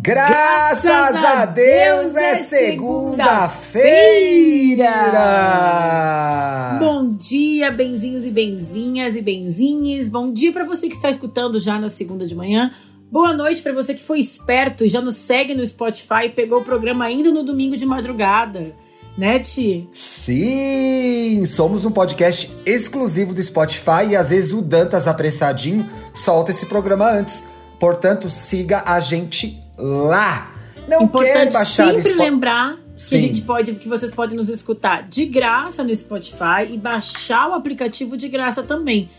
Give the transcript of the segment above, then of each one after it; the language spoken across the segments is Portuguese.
Graças, Graças a Deus, Deus é, é segunda-feira! Bom dia, benzinhos e benzinhas e benzinhas. Bom dia para você que está escutando já na segunda de manhã. Boa noite para você que foi esperto e já nos segue no Spotify e pegou o programa ainda no domingo de madrugada. Né, Ti? Sim! Somos um podcast exclusivo do Spotify e às vezes o Dantas apressadinho solta esse programa antes. Portanto, siga a gente lá. Não Importante baixar sempre lembrar Sim. que a gente pode, que vocês podem nos escutar de graça no Spotify e baixar o aplicativo de graça também.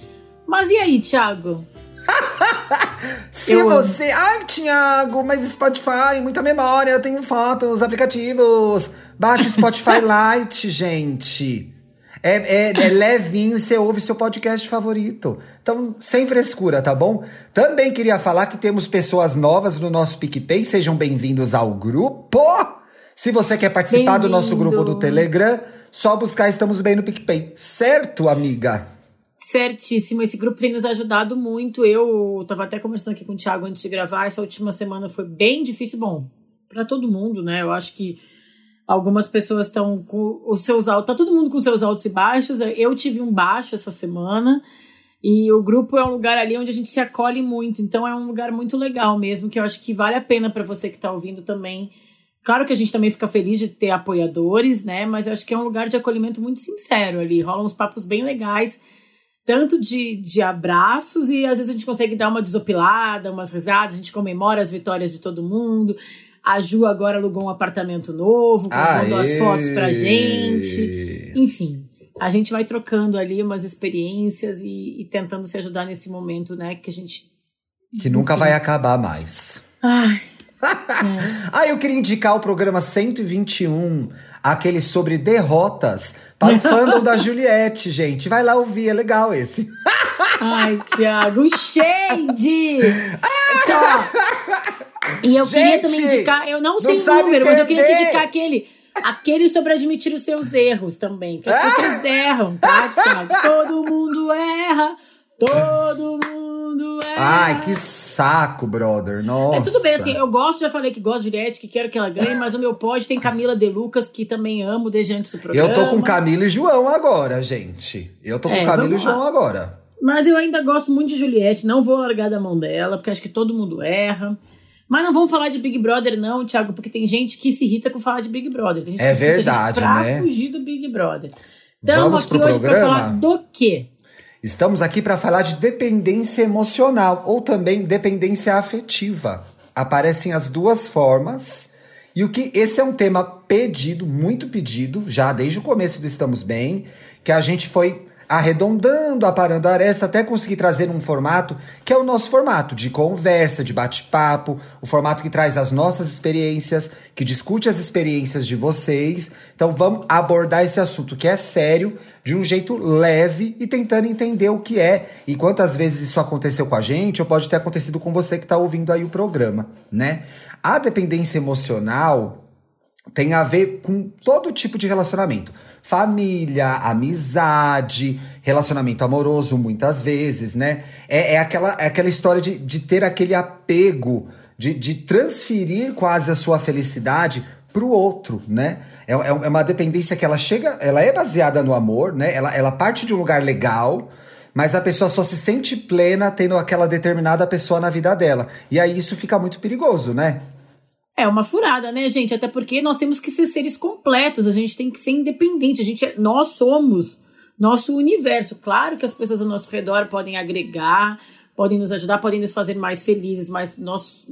Mas e aí, Thiago? Se eu você. Amo. Ai, Thiago, mas Spotify, muita memória, eu tenho fotos, aplicativos. Baixa o Spotify Lite, gente. É, é, é levinho e você ouve seu podcast favorito. Então, sem frescura, tá bom? Também queria falar que temos pessoas novas no nosso PicPay. Sejam bem-vindos ao grupo. Se você quer participar do nosso grupo do Telegram, só buscar Estamos Bem no PicPay. Certo, amiga? Certíssimo, esse grupo tem nos ajudado muito. Eu tava até conversando aqui com o Thiago antes de gravar. Essa última semana foi bem difícil. Bom, para todo mundo, né? Eu acho que Algumas pessoas estão com os seus altos. Tá todo mundo com seus altos e baixos. Eu tive um baixo essa semana. E o grupo é um lugar ali onde a gente se acolhe muito. Então é um lugar muito legal mesmo, que eu acho que vale a pena para você que está ouvindo também. Claro que a gente também fica feliz de ter apoiadores, né? Mas eu acho que é um lugar de acolhimento muito sincero ali. Rolam uns papos bem legais, tanto de, de abraços, e às vezes a gente consegue dar uma desopilada, umas risadas, a gente comemora as vitórias de todo mundo. A Ju agora alugou um apartamento novo, mandou as fotos pra gente. Enfim, a gente vai trocando ali umas experiências e, e, tentando se ajudar nesse momento, né? Que a gente. Que nunca vai acabar mais. Ai. é. ah, eu queria indicar o programa 121, aquele sobre derrotas, para o fandom da Juliette, gente. Vai lá ouvir, é legal esse. Ai, Thiago, shade! Então, e eu Gente, queria também indicar, eu não sei não o número, mas eu queria indicar aquele. Aquele sobre admitir os seus erros também. Porque as pessoas erram, tá, Thiago? Todo mundo erra. Todo mundo erra. Ai, que saco, brother. Nossa. É tudo bem, assim, eu gosto, já falei que gosto de Juliette, que quero que ela ganhe, mas o meu pódio tem Camila De Lucas, que também amo desde antes do programa. Eu tô com Camila e João agora, gente. Eu tô com é, Camila e João agora. Mas eu ainda gosto muito de Juliette, não vou largar da mão dela, porque acho que todo mundo erra. Mas não vamos falar de Big Brother, não, Thiago, porque tem gente que se irrita com falar de Big Brother. Tem gente é que verdade, pra né? fugir do Big Brother. Estamos aqui hoje para falar do quê? Estamos aqui para falar de dependência emocional ou também dependência afetiva. Aparecem as duas formas. E o que esse é um tema pedido, muito pedido, já desde o começo do Estamos Bem, que a gente foi arredondando, aparando a aresta, até conseguir trazer um formato que é o nosso formato de conversa, de bate-papo, o formato que traz as nossas experiências, que discute as experiências de vocês. Então vamos abordar esse assunto que é sério, de um jeito leve e tentando entender o que é e quantas vezes isso aconteceu com a gente ou pode ter acontecido com você que está ouvindo aí o programa, né? A dependência emocional tem a ver com todo tipo de relacionamento. Família, amizade, relacionamento amoroso, muitas vezes, né? É, é aquela, é aquela história de, de ter aquele apego, de, de transferir quase a sua felicidade para o outro, né? É, é, é uma dependência que ela chega, ela é baseada no amor, né? Ela, ela parte de um lugar legal, mas a pessoa só se sente plena tendo aquela determinada pessoa na vida dela. E aí isso fica muito perigoso, né? É uma furada, né, gente? Até porque nós temos que ser seres completos, a gente tem que ser independente, a gente é, nós somos nosso universo. Claro que as pessoas ao nosso redor podem agregar, podem nos ajudar, podem nos fazer mais felizes, mas nós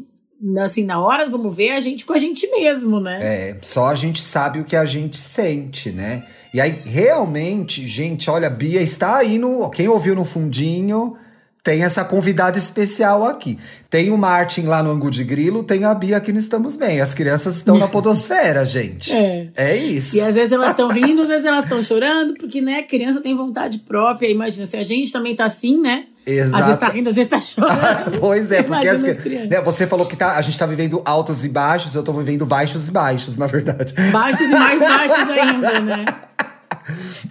assim, na hora vamos ver a gente com a gente mesmo, né? É, só a gente sabe o que a gente sente, né? E aí, realmente, gente, olha, Bia está aí no. Quem ouviu no fundinho tem essa convidada especial aqui. Tem o Martin lá no Angu de Grilo, tem a Bia aqui no Estamos Bem. As crianças estão na podosfera, gente. É. É isso. E às vezes elas estão rindo, às vezes elas estão chorando, porque, né, criança tem vontade própria. Imagina, se a gente também tá assim, né? Exato. Às vezes tá rindo, às vezes tá chorando. pois é, porque as, as né, você falou que tá, a gente tá vivendo altos e baixos, eu tô vivendo baixos e baixos, na verdade. Baixos e mais baixos ainda, né?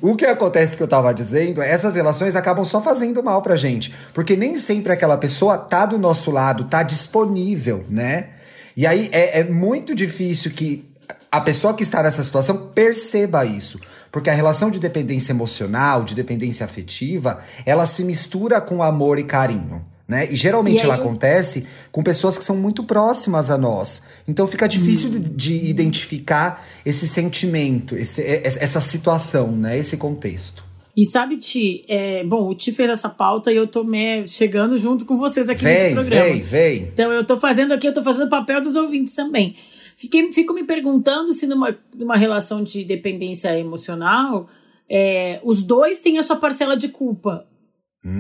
O que acontece que eu tava dizendo, é essas relações acabam só fazendo mal pra gente. Porque nem sempre aquela pessoa tá do nosso lado, tá disponível, né? E aí é, é muito difícil que a pessoa que está nessa situação perceba isso. Porque a relação de dependência emocional, de dependência afetiva, ela se mistura com amor e carinho. Né? E geralmente E aí ela acontece com pessoas que são muito próximas a nós. Então fica difícil de, de identificar esse sentimento, esse- e- essa situação, né? esse contexto. E sabe, Ti, é, bom, o Ti fez essa pauta e eu tô me, chegando junto com vocês aqui nesse Vem, programa. vem, vem. Então eu tô fazendo aqui, eu tô fazendo o papel dos ouvintes também. Fiquei, fico me perguntando se numa, numa relação de dependência emocional, é, os dois têm a sua parcela de culpa.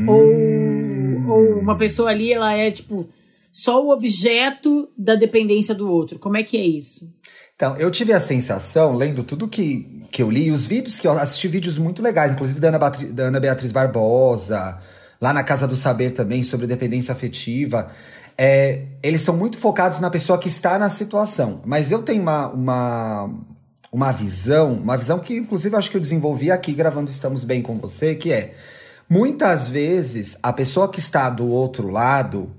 Ou, ou uma pessoa ali, ela é, tipo, só o objeto da dependência do outro. Como é que é isso? Então, eu tive a sensação, lendo tudo que, que eu li, os vídeos que eu assisti vídeos muito legais, inclusive da Ana, Batri- da Ana Beatriz Barbosa, lá na Casa do Saber também, sobre dependência afetiva. É, eles são muito focados na pessoa que está na situação. Mas eu tenho uma, uma, uma visão, uma visão que, inclusive, acho que eu desenvolvi aqui gravando Estamos Bem com você, que é muitas vezes a pessoa que está do outro lado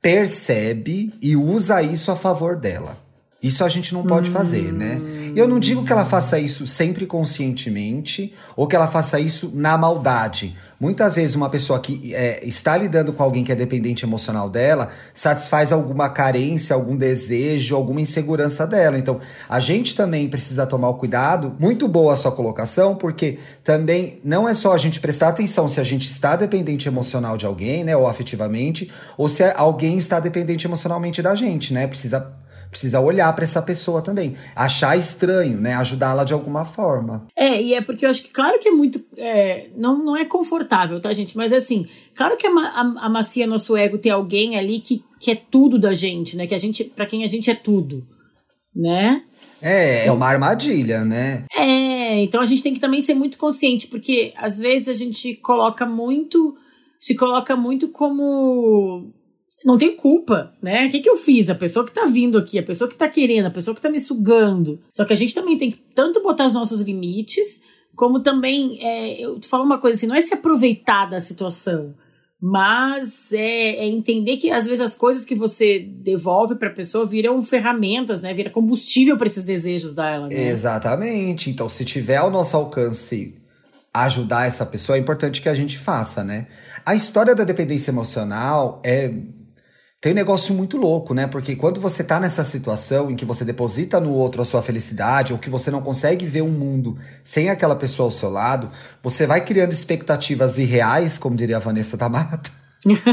percebe e usa isso a favor dela. Isso a gente não pode fazer, né? Eu não digo que ela faça isso sempre conscientemente ou que ela faça isso na maldade. Muitas vezes uma pessoa que é, está lidando com alguém que é dependente emocional dela satisfaz alguma carência, algum desejo, alguma insegurança dela. Então, a gente também precisa tomar o cuidado. Muito boa a sua colocação, porque também não é só a gente prestar atenção se a gente está dependente emocional de alguém, né, ou afetivamente, ou se alguém está dependente emocionalmente da gente, né? Precisa precisa olhar para essa pessoa também, achar estranho, né, ajudá-la de alguma forma. É, e é porque eu acho que, claro que é muito. é, não, não é confortável, tá, gente? Mas assim, claro que ama- am- amacia nosso ego ter alguém ali que, que é tudo da gente, né? Que a gente, para quem a gente é tudo, né? É, é uma armadilha, né? É, então a gente tem que também ser muito consciente, porque às vezes a gente coloca muito. Se coloca muito como. Não tem culpa, né? O que, que eu fiz? A pessoa que tá vindo aqui, a pessoa que tá querendo, a pessoa que tá me sugando. Só que a gente também tem que tanto botar os nossos limites, como também. É, eu te falo uma coisa assim: não é se aproveitar da situação, mas é, é entender que às vezes as coisas que você devolve pra pessoa viram ferramentas, né? Vira combustível para esses desejos dela, né? Exatamente. Então, se tiver ao nosso alcance ajudar essa pessoa, é importante que a gente faça, né? A história da dependência emocional é tem um negócio muito louco, né? Porque quando você tá nessa situação em que você deposita no outro a sua felicidade, ou que você não consegue ver um mundo sem aquela pessoa ao seu lado, você vai criando expectativas irreais, como diria a Vanessa da Mata.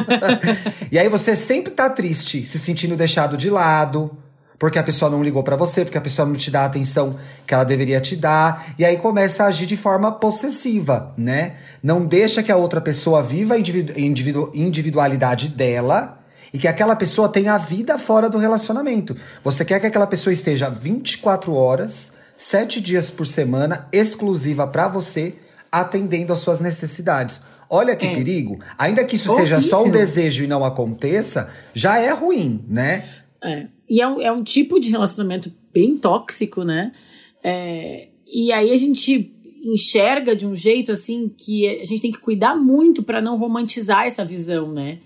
e aí você sempre tá triste, se sentindo deixado de lado, porque a pessoa não ligou pra você, porque a pessoa não te dá a atenção que ela deveria te dar, e aí começa a agir de forma possessiva, né? Não deixa que a outra pessoa viva a individu- individualidade dela e que aquela pessoa tenha a vida fora do relacionamento. Você quer que aquela pessoa esteja 24 horas, 7 dias por semana, exclusiva pra você, atendendo às suas necessidades. Olha que É. perigo. Ainda que isso seja só um Horrível. desejo e não aconteça, já é ruim, né? É. E é um, é um tipo de relacionamento bem tóxico, né? É, e aí a gente enxerga de um jeito assim que a gente tem que cuidar muito para não romantizar essa visão, né?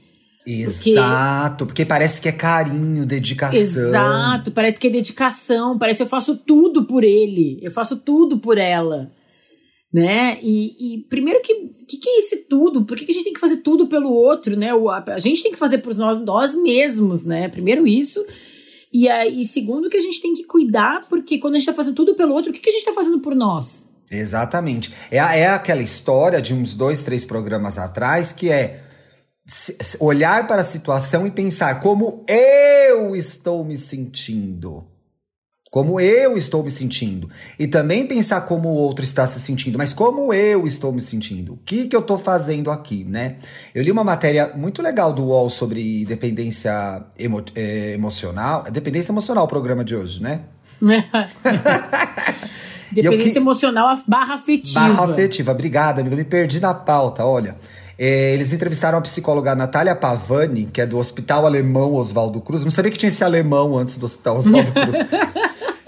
Exato, porque parece que é carinho, dedicação. Exato, parece que é dedicação, parece que eu faço tudo por ele, eu faço tudo por ela, né? E, e primeiro que, que que é esse tudo? Por que, que a gente tem que fazer tudo pelo outro, né? O, a, a gente tem que fazer por nós, nós mesmos, né? Primeiro isso. E aí, segundo que a gente tem que cuidar, porque quando a gente tá fazendo tudo pelo outro, o que, que a gente tá fazendo por nós? Exatamente. É, a- é aquela história de uns dois, três programas atrás que é olhar para a situação e pensar como eu estou me sentindo. Como eu estou me sentindo. E também pensar como o outro está se sentindo. Mas como eu estou me sentindo? O que, que eu estou fazendo aqui, né? Eu li uma matéria muito legal do UOL sobre dependência emo- eh, emocional. É Dependência emocional o programa de hoje, né? Dependência que- emocional barra afetiva. Barra afetiva. Obrigada, amiga. Eu me perdi na pauta, olha. É, eles entrevistaram a psicóloga Natália Pavani, que é do Hospital Alemão Oswaldo Cruz. Não sabia que tinha esse alemão antes do Hospital Oswaldo Cruz.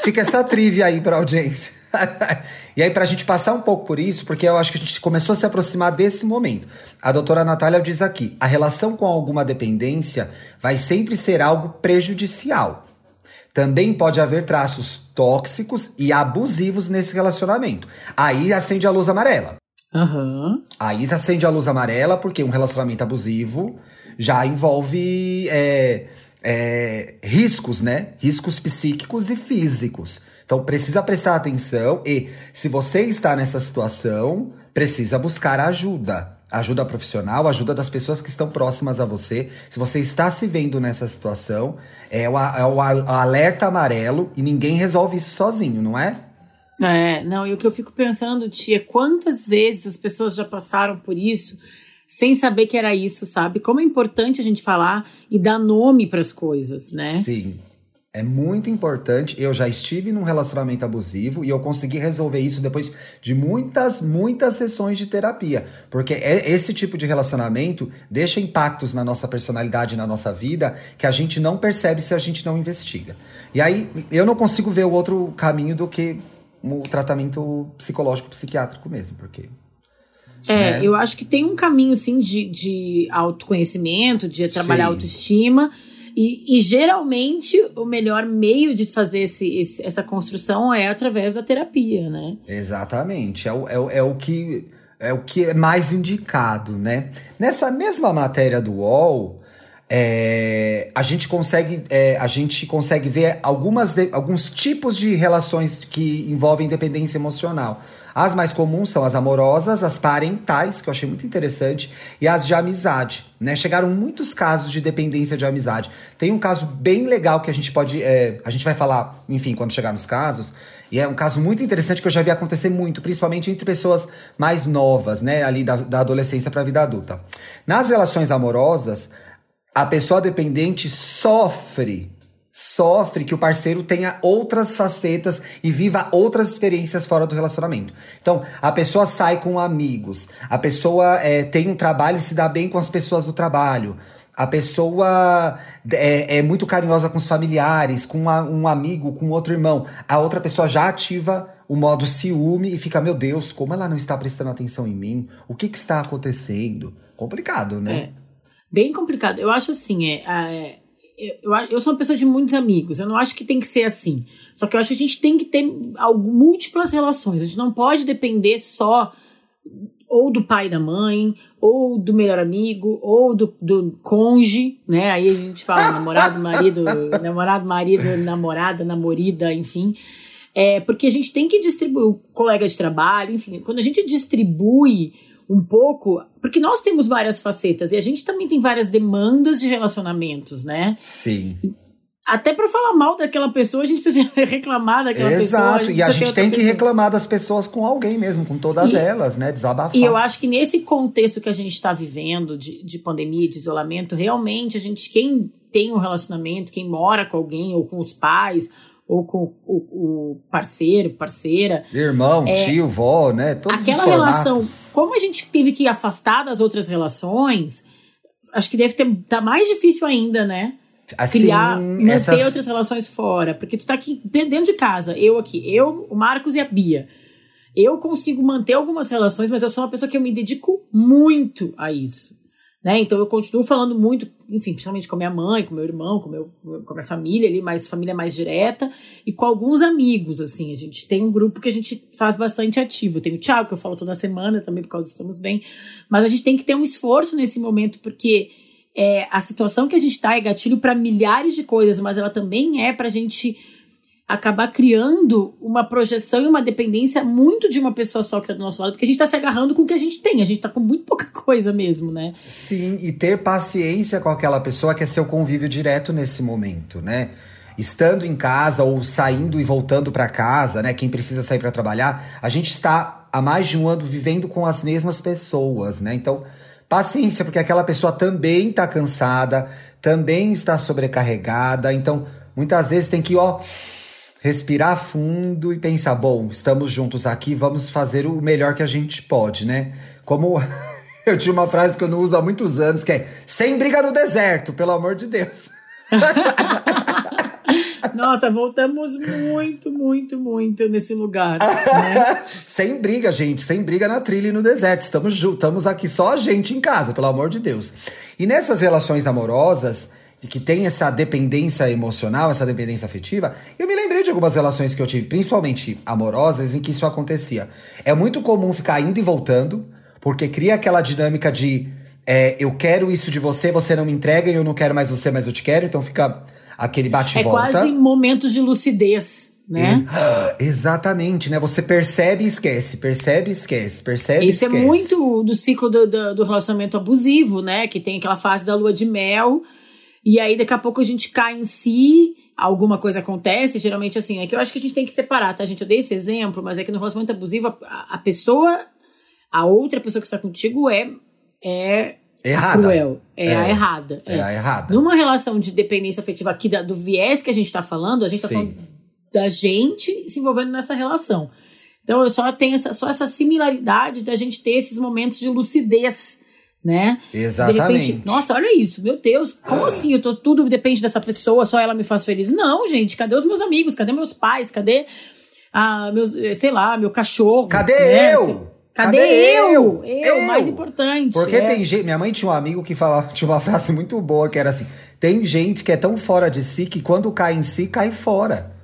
Fica essa trivia aí pra audiência. e aí, pra gente passar um pouco por isso, porque eu acho que a gente começou a se aproximar desse momento. A doutora Natália diz aqui: a relação com alguma dependência vai sempre ser algo prejudicial. Também pode haver traços tóxicos e abusivos nesse relacionamento. Aí acende a luz amarela. Uhum. Aí acende a luz amarela, porque um relacionamento abusivo já envolve é, é, riscos, né? Riscos psíquicos e físicos. Então precisa prestar atenção e, se você está nessa situação, precisa buscar ajuda. Ajuda profissional, ajuda das pessoas que estão próximas a você. Se você está se vendo nessa situação, é o, é o alerta amarelo e ninguém resolve isso sozinho, não é? É, não, e o que eu fico pensando, tia, quantas vezes as pessoas já passaram por isso sem saber que era isso, sabe? Como é importante a gente falar e dar nome para as coisas, né? Sim. É muito importante. Eu já estive num relacionamento abusivo e eu consegui resolver isso depois de muitas, muitas sessões de terapia. Porque é, esse tipo de relacionamento deixa impactos na nossa personalidade, na nossa vida, que a gente não percebe se a gente não investiga. E aí eu não consigo ver o outro caminho do que o tratamento psicológico psiquiátrico mesmo, porque. É, né? eu acho que tem um caminho, sim, de, de autoconhecimento, de trabalhar sim. autoestima. E, e, geralmente o melhor meio de fazer esse, esse, essa construção é através da terapia, né? Exatamente. É o, é, o, é o que é o que é mais indicado, né? Nessa mesma matéria do UOL, é, a gente consegue é, a gente consegue ver algumas de, alguns tipos de relações que envolvem dependência emocional. As mais comuns são as amorosas, as parentais, que eu achei muito interessante, e as de amizade. Né? Chegaram muitos casos de dependência de amizade. Tem um caso bem legal que a gente pode. É, a gente vai falar, enfim, quando chegar nos casos. E é um caso muito interessante que eu já vi acontecer muito, principalmente entre pessoas mais novas, né? Ali da, da adolescência para a vida adulta. Nas relações amorosas, a pessoa dependente sofre sofre que o parceiro tenha outras facetas e viva outras experiências fora do relacionamento. Então, a pessoa sai com amigos, a pessoa é, tem um trabalho e se dá bem com as pessoas do trabalho. A pessoa é, é muito carinhosa com os familiares, com uma, um amigo, com outro irmão. A outra pessoa já ativa o modo ciúme e fica, meu Deus, como ela não está prestando atenção em mim? O que, que está acontecendo? Complicado, né? É. Bem complicado. Eu acho assim, é, é eu, eu sou uma pessoa de muitos amigos. Eu não acho que tem que ser assim. Só que eu acho que a gente tem que ter algo, múltiplas relações. A gente não pode depender só ou do pai e da mãe, ou do melhor amigo, ou do, do conge, né? Aí a gente fala namorado, marido, namorado, marido, namorada, namorida, enfim. É, porque a gente tem que distribuir o colega de trabalho, enfim, quando a gente distribui um pouco, porque nós temos várias facetas e a gente também tem várias demandas de relacionamentos, né? Sim. Até para falar mal daquela pessoa, a gente precisa reclamar daquela Exato. pessoa. Exato, e a gente tem que pessoa. reclamar das pessoas com alguém mesmo, com todas e, elas, né? Desabafar. E eu acho que nesse contexto que a gente está vivendo de, de pandemia, de isolamento, realmente a gente, quem tem um relacionamento, quem mora com alguém ou com os pais, ou com o, o parceiro, parceira. Irmão, é, tio, vó, né? Todos aquela relação, como a gente teve que afastar das outras relações, acho que deve estar tá mais difícil ainda, né? Assim, Criar, manter essas... outras relações fora. Porque tu tá aqui dentro de casa, eu aqui, eu, o Marcos e a Bia. Eu consigo manter algumas relações, mas eu sou uma pessoa que eu me dedico muito a isso. Né? Então eu continuo falando muito, enfim, principalmente com a minha mãe, com meu irmão, com, meu, com a minha família ali, mais família mais direta, e com alguns amigos, assim. A gente tem um grupo que a gente faz bastante ativo. Tem o Thiago, que eu falo toda semana também, por causa do Estamos Bem. Mas a gente tem que ter um esforço nesse momento, porque é, a situação que a gente está é gatilho para milhares de coisas, mas ela também é para a gente acabar criando uma projeção e uma dependência muito de uma pessoa só que tá do nosso lado, porque a gente tá se agarrando com o que a gente tem, a gente tá com muito pouca coisa mesmo, né? Sim, e ter paciência com aquela pessoa que é seu convívio direto nesse momento, né? Estando em casa ou saindo e voltando para casa, né? Quem precisa sair para trabalhar, a gente está há mais de um ano vivendo com as mesmas pessoas, né? Então, paciência, porque aquela pessoa também tá cansada, também está sobrecarregada, então muitas vezes tem que, ó, respirar fundo e pensar: bom, estamos juntos aqui, vamos fazer o melhor que a gente pode, né? Como Eu tinha uma frase que eu não uso há muitos anos, que é sem briga no deserto, pelo amor de Deus. Nossa, voltamos muito, muito, muito nesse lugar. Né? sem briga, gente. Sem briga na trilha e no deserto. Estamos, estamos aqui só a gente em casa, pelo amor de Deus. E nessas relações amorosas, que tem essa dependência emocional, essa dependência afetiva, eu me lembrei de algumas relações que eu tive, principalmente amorosas, em que isso acontecia. É muito comum ficar indo e voltando, porque cria aquela dinâmica de é, eu quero isso de você, você não me entrega e eu não quero mais você, mas eu te quero, então fica aquele bate-volta. É quase momentos de lucidez. Né? exatamente, né? Você percebe e esquece, percebe e esquece, percebe Isso e esquece. é muito do ciclo do, do, do, relacionamento abusivo, né? Que tem aquela fase da lua de mel, e aí daqui a pouco a gente cai em si, alguma coisa acontece, geralmente assim, é que eu acho que a gente tem que separar, tá? A gente, eu dei esse exemplo, mas é que no relacionamento abusivo, a, a pessoa, a outra pessoa que está contigo é, é Errada. Cruel. É, é, a errada. É. é. a errada. Numa relação de dependência afetiva aqui da, do viés que a gente está falando, a gente está falando da gente se envolvendo nessa relação. Então eu só tenho essa, só essa similaridade da gente ter esses momentos de lucidez, né? Exatamente. De repente, nossa, olha isso, meu Deus, como ah. assim? Eu tô, tudo depende dessa pessoa, só ela me faz feliz. Não, gente, cadê os meus amigos? Cadê meus pais? Cadê, ah, meus, sei lá, meu cachorro? Cadê né? eu? Cadê, Cadê eu? eu? eu? mais importante. Porque é. tem gente. Minha mãe tinha um amigo que falava, tinha uma frase muito boa que era assim: tem gente que é tão fora de si que quando cai em si, cai fora.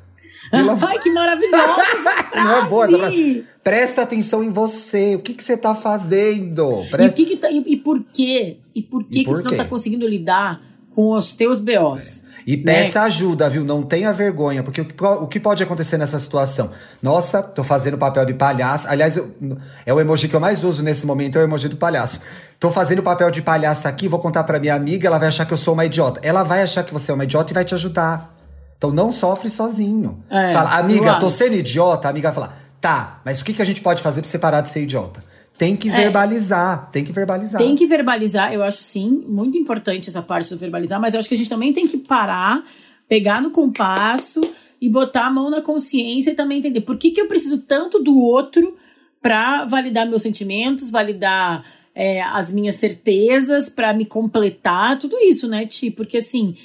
Ai, que maravilhosa! Não é boa? Presta atenção em você. O que, que você tá fazendo? Presta... E, que que tá, e, por quê? E por que, e por que tu não tá conseguindo lidar com os teus BOs? E peça né? ajuda, viu? Não tenha vergonha, porque o que, o que pode acontecer nessa situação? Nossa, tô fazendo papel de palhaço. Aliás, eu, é o emoji que eu mais uso nesse momento, é o emoji do palhaço. Tô fazendo papel de palhaço aqui, vou contar pra minha amiga, ela vai achar que eu sou uma idiota. Ela vai achar que você é uma idiota e vai te ajudar. Então não sofre sozinho. É, Fala, amiga, tô sendo idiota, a amiga vai falar, tá, mas o que, que a gente pode fazer pra você parar de ser idiota? Tem que é. verbalizar, tem que verbalizar. Tem que verbalizar, eu acho sim, muito importante essa parte do verbalizar, mas eu acho que a gente também tem que parar, pegar no compasso e botar a mão na consciência e também entender por que, que eu preciso tanto do outro para validar meus sentimentos, validar é, as minhas certezas, para me completar, tudo isso, né, Ti? Porque assim,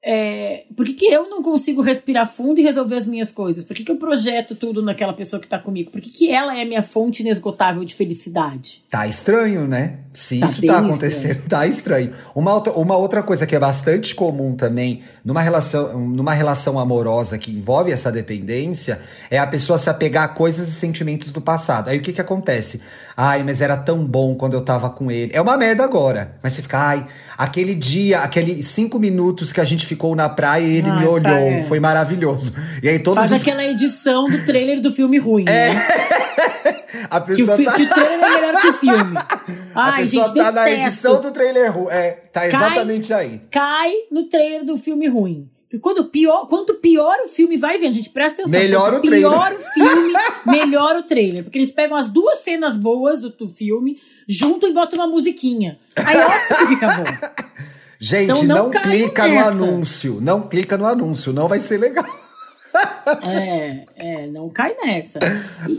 é, por que, que eu não consigo respirar fundo e resolver as minhas coisas? Por que, que eu projeto tudo naquela pessoa que tá comigo? Por que, que ela é minha fonte inesgotável de felicidade? Tá estranho, né? Se tá isso tá acontecendo, estranho. tá estranho. Uma outra, uma outra coisa que é bastante comum também numa relação, numa relação amorosa que envolve essa dependência é a pessoa se apegar a coisas e sentimentos do passado. Aí o que que acontece? Ai, mas era tão bom quando eu tava com ele. É uma merda agora. Mas você fica, ai, aquele dia, aqueles cinco minutos que a gente ficou na praia e ele ai, me olhou. É. Foi maravilhoso. E aí todos Faz os... aquela edição do trailer do filme ruim, é. né? a pessoa que o, tá... que o trailer é melhor que o filme. Ai, a pessoa gente, tá detesto. na edição do trailer ruim. É, tá exatamente cai, aí. Cai no trailer do filme ruim. Que quando pior, quanto pior o filme vai vendo, gente, presta atenção. Melhor o trailer. Pior o filme, melhor o trailer. Porque eles pegam as duas cenas boas do, do filme, juntam e botam uma musiquinha. Aí óbvio que fica bom. Gente, então, não, não clica nessa. no anúncio. Não clica no anúncio, não vai ser legal. É, é, não cai nessa. E, e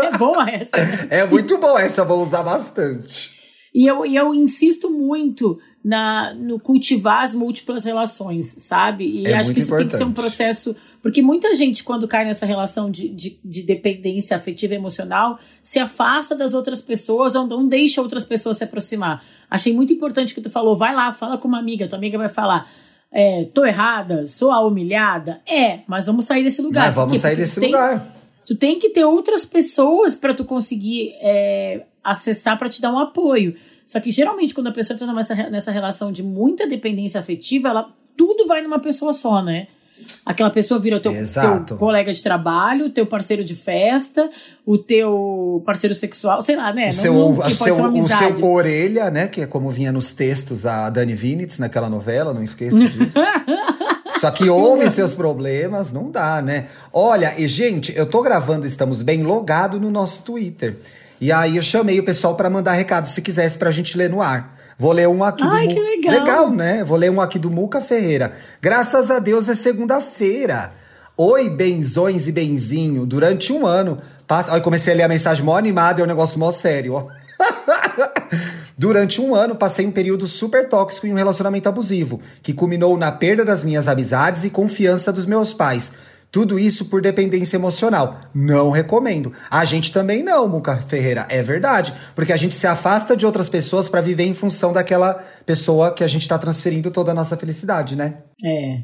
eu... é boa essa. É muito bom essa, vou usar bastante. E eu, e eu insisto muito na, no cultivar as múltiplas relações, sabe? E é acho que isso importante. tem que ser um processo. Porque muita gente, quando cai nessa relação de, de, de dependência afetiva e emocional, se afasta das outras pessoas ou não deixa outras pessoas se aproximar. Achei muito importante que tu falou, vai lá, fala com uma amiga, tua amiga vai falar. É, tô errada, sou a humilhada? É, mas vamos sair desse lugar. Mas vamos sair desse tem, lugar. Tu tem que ter outras pessoas para tu conseguir é, acessar para te dar um apoio. Só que geralmente, quando a pessoa está nessa, nessa relação de muita dependência afetiva, ela tudo vai numa pessoa só, né? Aquela pessoa vira o teu, teu, colega de trabalho, o teu parceiro de festa, o teu parceiro sexual, sei lá, né? O seu, pode seu, o seu orelha, né? Que é como vinha nos textos a Dani Vinitz naquela novela, não esqueça disso. Só que houve seus problemas, não dá, né? Olha, e gente, eu tô gravando Estamos Bem logado no nosso Twitter. E aí eu chamei o pessoal para mandar recado se quisesse pra gente ler no ar. Vou ler um aqui Ai, do que legal. legal, né? Vou ler um aqui do Muca Ferreira. Graças a Deus é segunda-feira. Oi, benzões e benzinho. Durante um ano. Passa... Olha, comecei a ler a mensagem mó animada, é um negócio mó sério, ó. Durante um ano, passei um período super tóxico em um relacionamento abusivo, que culminou na perda das minhas amizades e confiança dos meus pais. Tudo isso por dependência emocional. Não recomendo. A gente também não, Muca Ferreira. É verdade. Porque a gente se afasta de outras pessoas para viver em função daquela pessoa que a gente tá transferindo toda a nossa felicidade, né? É.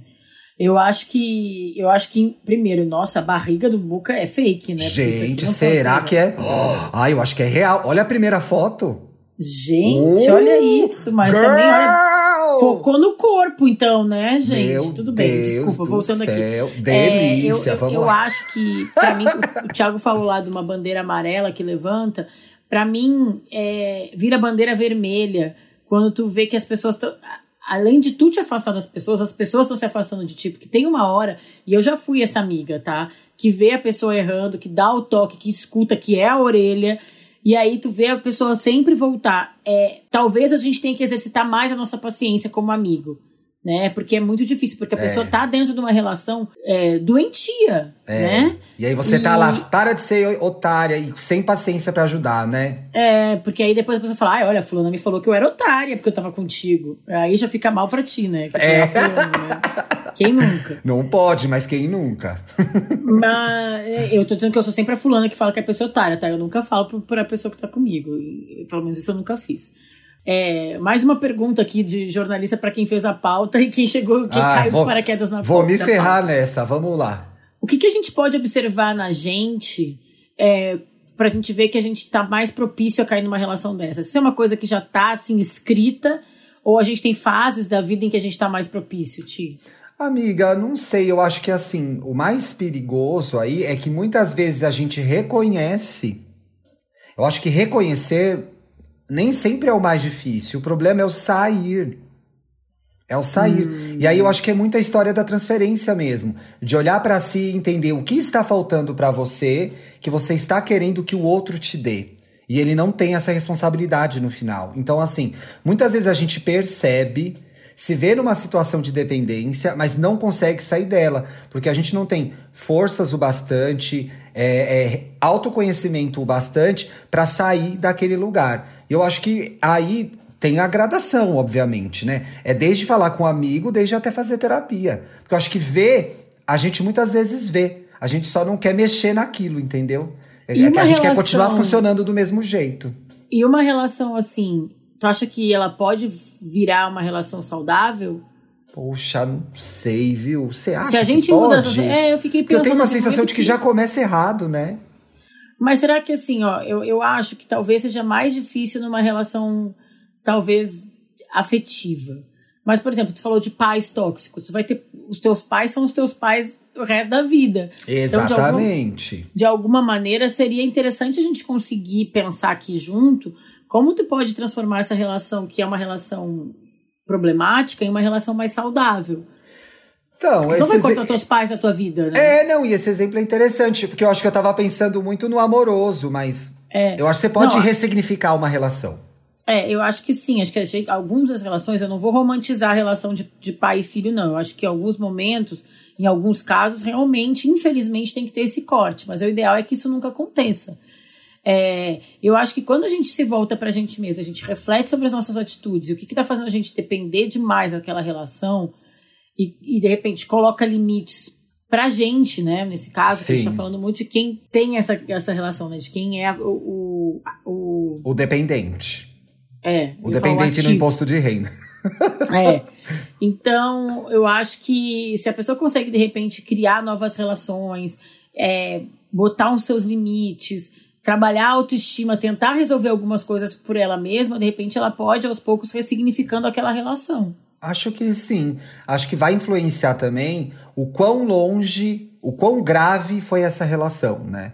Eu acho que. Eu acho que, primeiro, nossa, a barriga do Muca é fake, né? Gente, será que é. Oh, ah, eu acho que é real. Olha a primeira foto. Gente, uh, olha isso, mas girl! também olha, focou no corpo, então, né, gente? Meu Tudo bem, Deus desculpa, voltando céu. aqui. Delícia, é, eu, vamos eu, lá. Eu acho que, pra mim, o, o Thiago falou lá de uma bandeira amarela que levanta. Pra mim, é, vira bandeira vermelha quando tu vê que as pessoas estão. Além de tu te afastar das pessoas, as pessoas estão se afastando de ti, porque tem uma hora, e eu já fui essa amiga, tá? Que vê a pessoa errando, que dá o toque, que escuta, que é a orelha e aí tu vê a pessoa sempre voltar. É, talvez a gente tenha que exercitar mais a nossa paciência como amigo. Né? Porque é muito difícil, porque a pessoa É. tá dentro de uma relação é, doentia, É. né? E aí você tá E- lá, para de ser otária e sem paciência pra ajudar, né? É, porque aí depois a pessoa fala, ai, olha, a fulana me falou que eu era otária porque eu tava contigo. Aí já fica mal pra ti, né? Que É. é fulano, né? Quem nunca? Não pode, mas quem nunca? Mas é, eu tô dizendo que eu sou sempre a fulana que fala que é pessoa otária, tá? Eu nunca falo pra pessoa que tá comigo. Pelo menos isso eu nunca fiz. É, mais uma pergunta aqui de jornalista pra quem fez a pauta e quem chegou, quem Ah, caiu vou- de paraquedas na Vou pauta. me da ferrar nessa, vamos lá. O que, que a gente pode observar na gente é, pra gente ver que a gente tá mais propício a cair numa relação dessa? Isso é uma coisa que já tá assim escrita ou a gente tem fases da vida em que a gente tá mais propício, Ti? Amiga, não sei, eu acho que assim, o mais perigoso aí é que muitas vezes a gente reconhece. Eu acho que reconhecer nem sempre é o mais difícil. O problema é o sair. É o sair. E aí eu acho que é muita história da transferência mesmo, de olhar pra si e entender o que está faltando pra você, que você está querendo que o outro te dê. E ele não tem essa responsabilidade no final. Então assim, muitas vezes a gente percebe se vê numa situação de dependência, mas não consegue sair dela, porque a gente não tem forças o bastante, é, é, autoconhecimento o bastante para sair daquele lugar. Eu acho que aí tem a gradação, obviamente, né? É desde falar com um amigo, desde até fazer terapia. Porque eu acho que ver, a gente muitas vezes vê. A gente só não quer mexer naquilo, entendeu? É E que a gente quer relação- continuar funcionando do mesmo jeito. E uma relação assim, tu acha que ela pode virar uma relação saudável? Poxa, não sei, viu? Você acha Se a que gente pode? muda essa. É, eu fiquei Porque eu pensando. tenho uma assim, sensação de que já começa errado, né? Mas será que assim, ó, eu, eu acho que talvez seja mais difícil numa relação, talvez, afetiva. Mas, por exemplo, tu falou de pais tóxicos. Tu vai ter. Os teus pais são os teus pais o resto da vida. Então, de alguma- Exatamente. de alguma maneira seria interessante a gente conseguir pensar aqui junto como tu pode transformar essa relação que é uma relação problemática em uma relação mais saudável. Então, Então esse vai exe- cortar teus pais da tua vida, né? É, não, e esse exemplo é interessante, porque eu acho que eu tava pensando muito no amoroso, mas É. eu acho que você pode Não, ressignificar uma relação. É, eu acho que sim. Acho que a gente- algumas das relações, eu não vou romantizar a relação de, de pai e filho, não. Eu acho que em alguns momentos, em alguns casos, realmente, infelizmente, tem que ter esse corte. Mas o ideal é que isso nunca aconteça. É, eu acho que quando a gente se volta pra gente mesmo, a gente reflete sobre as nossas atitudes e o que, que tá fazendo a gente depender demais daquela relação e, e de repente coloca limites pra gente, né? Nesse caso, que a gente tá falando muito de quem tem essa, essa relação, né? De quem é o. o, o dependente. é, O dependente no imposto de renda. É. Então, eu acho que se a pessoa consegue, de repente, criar novas relações, é, botar os seus limites, trabalhar a autoestima, tentar resolver algumas coisas por ela mesma, de repente ela pode, aos poucos, ressignificando aquela relação. Acho que sim. Acho que vai influenciar também o quão longe, o quão grave foi essa relação, né?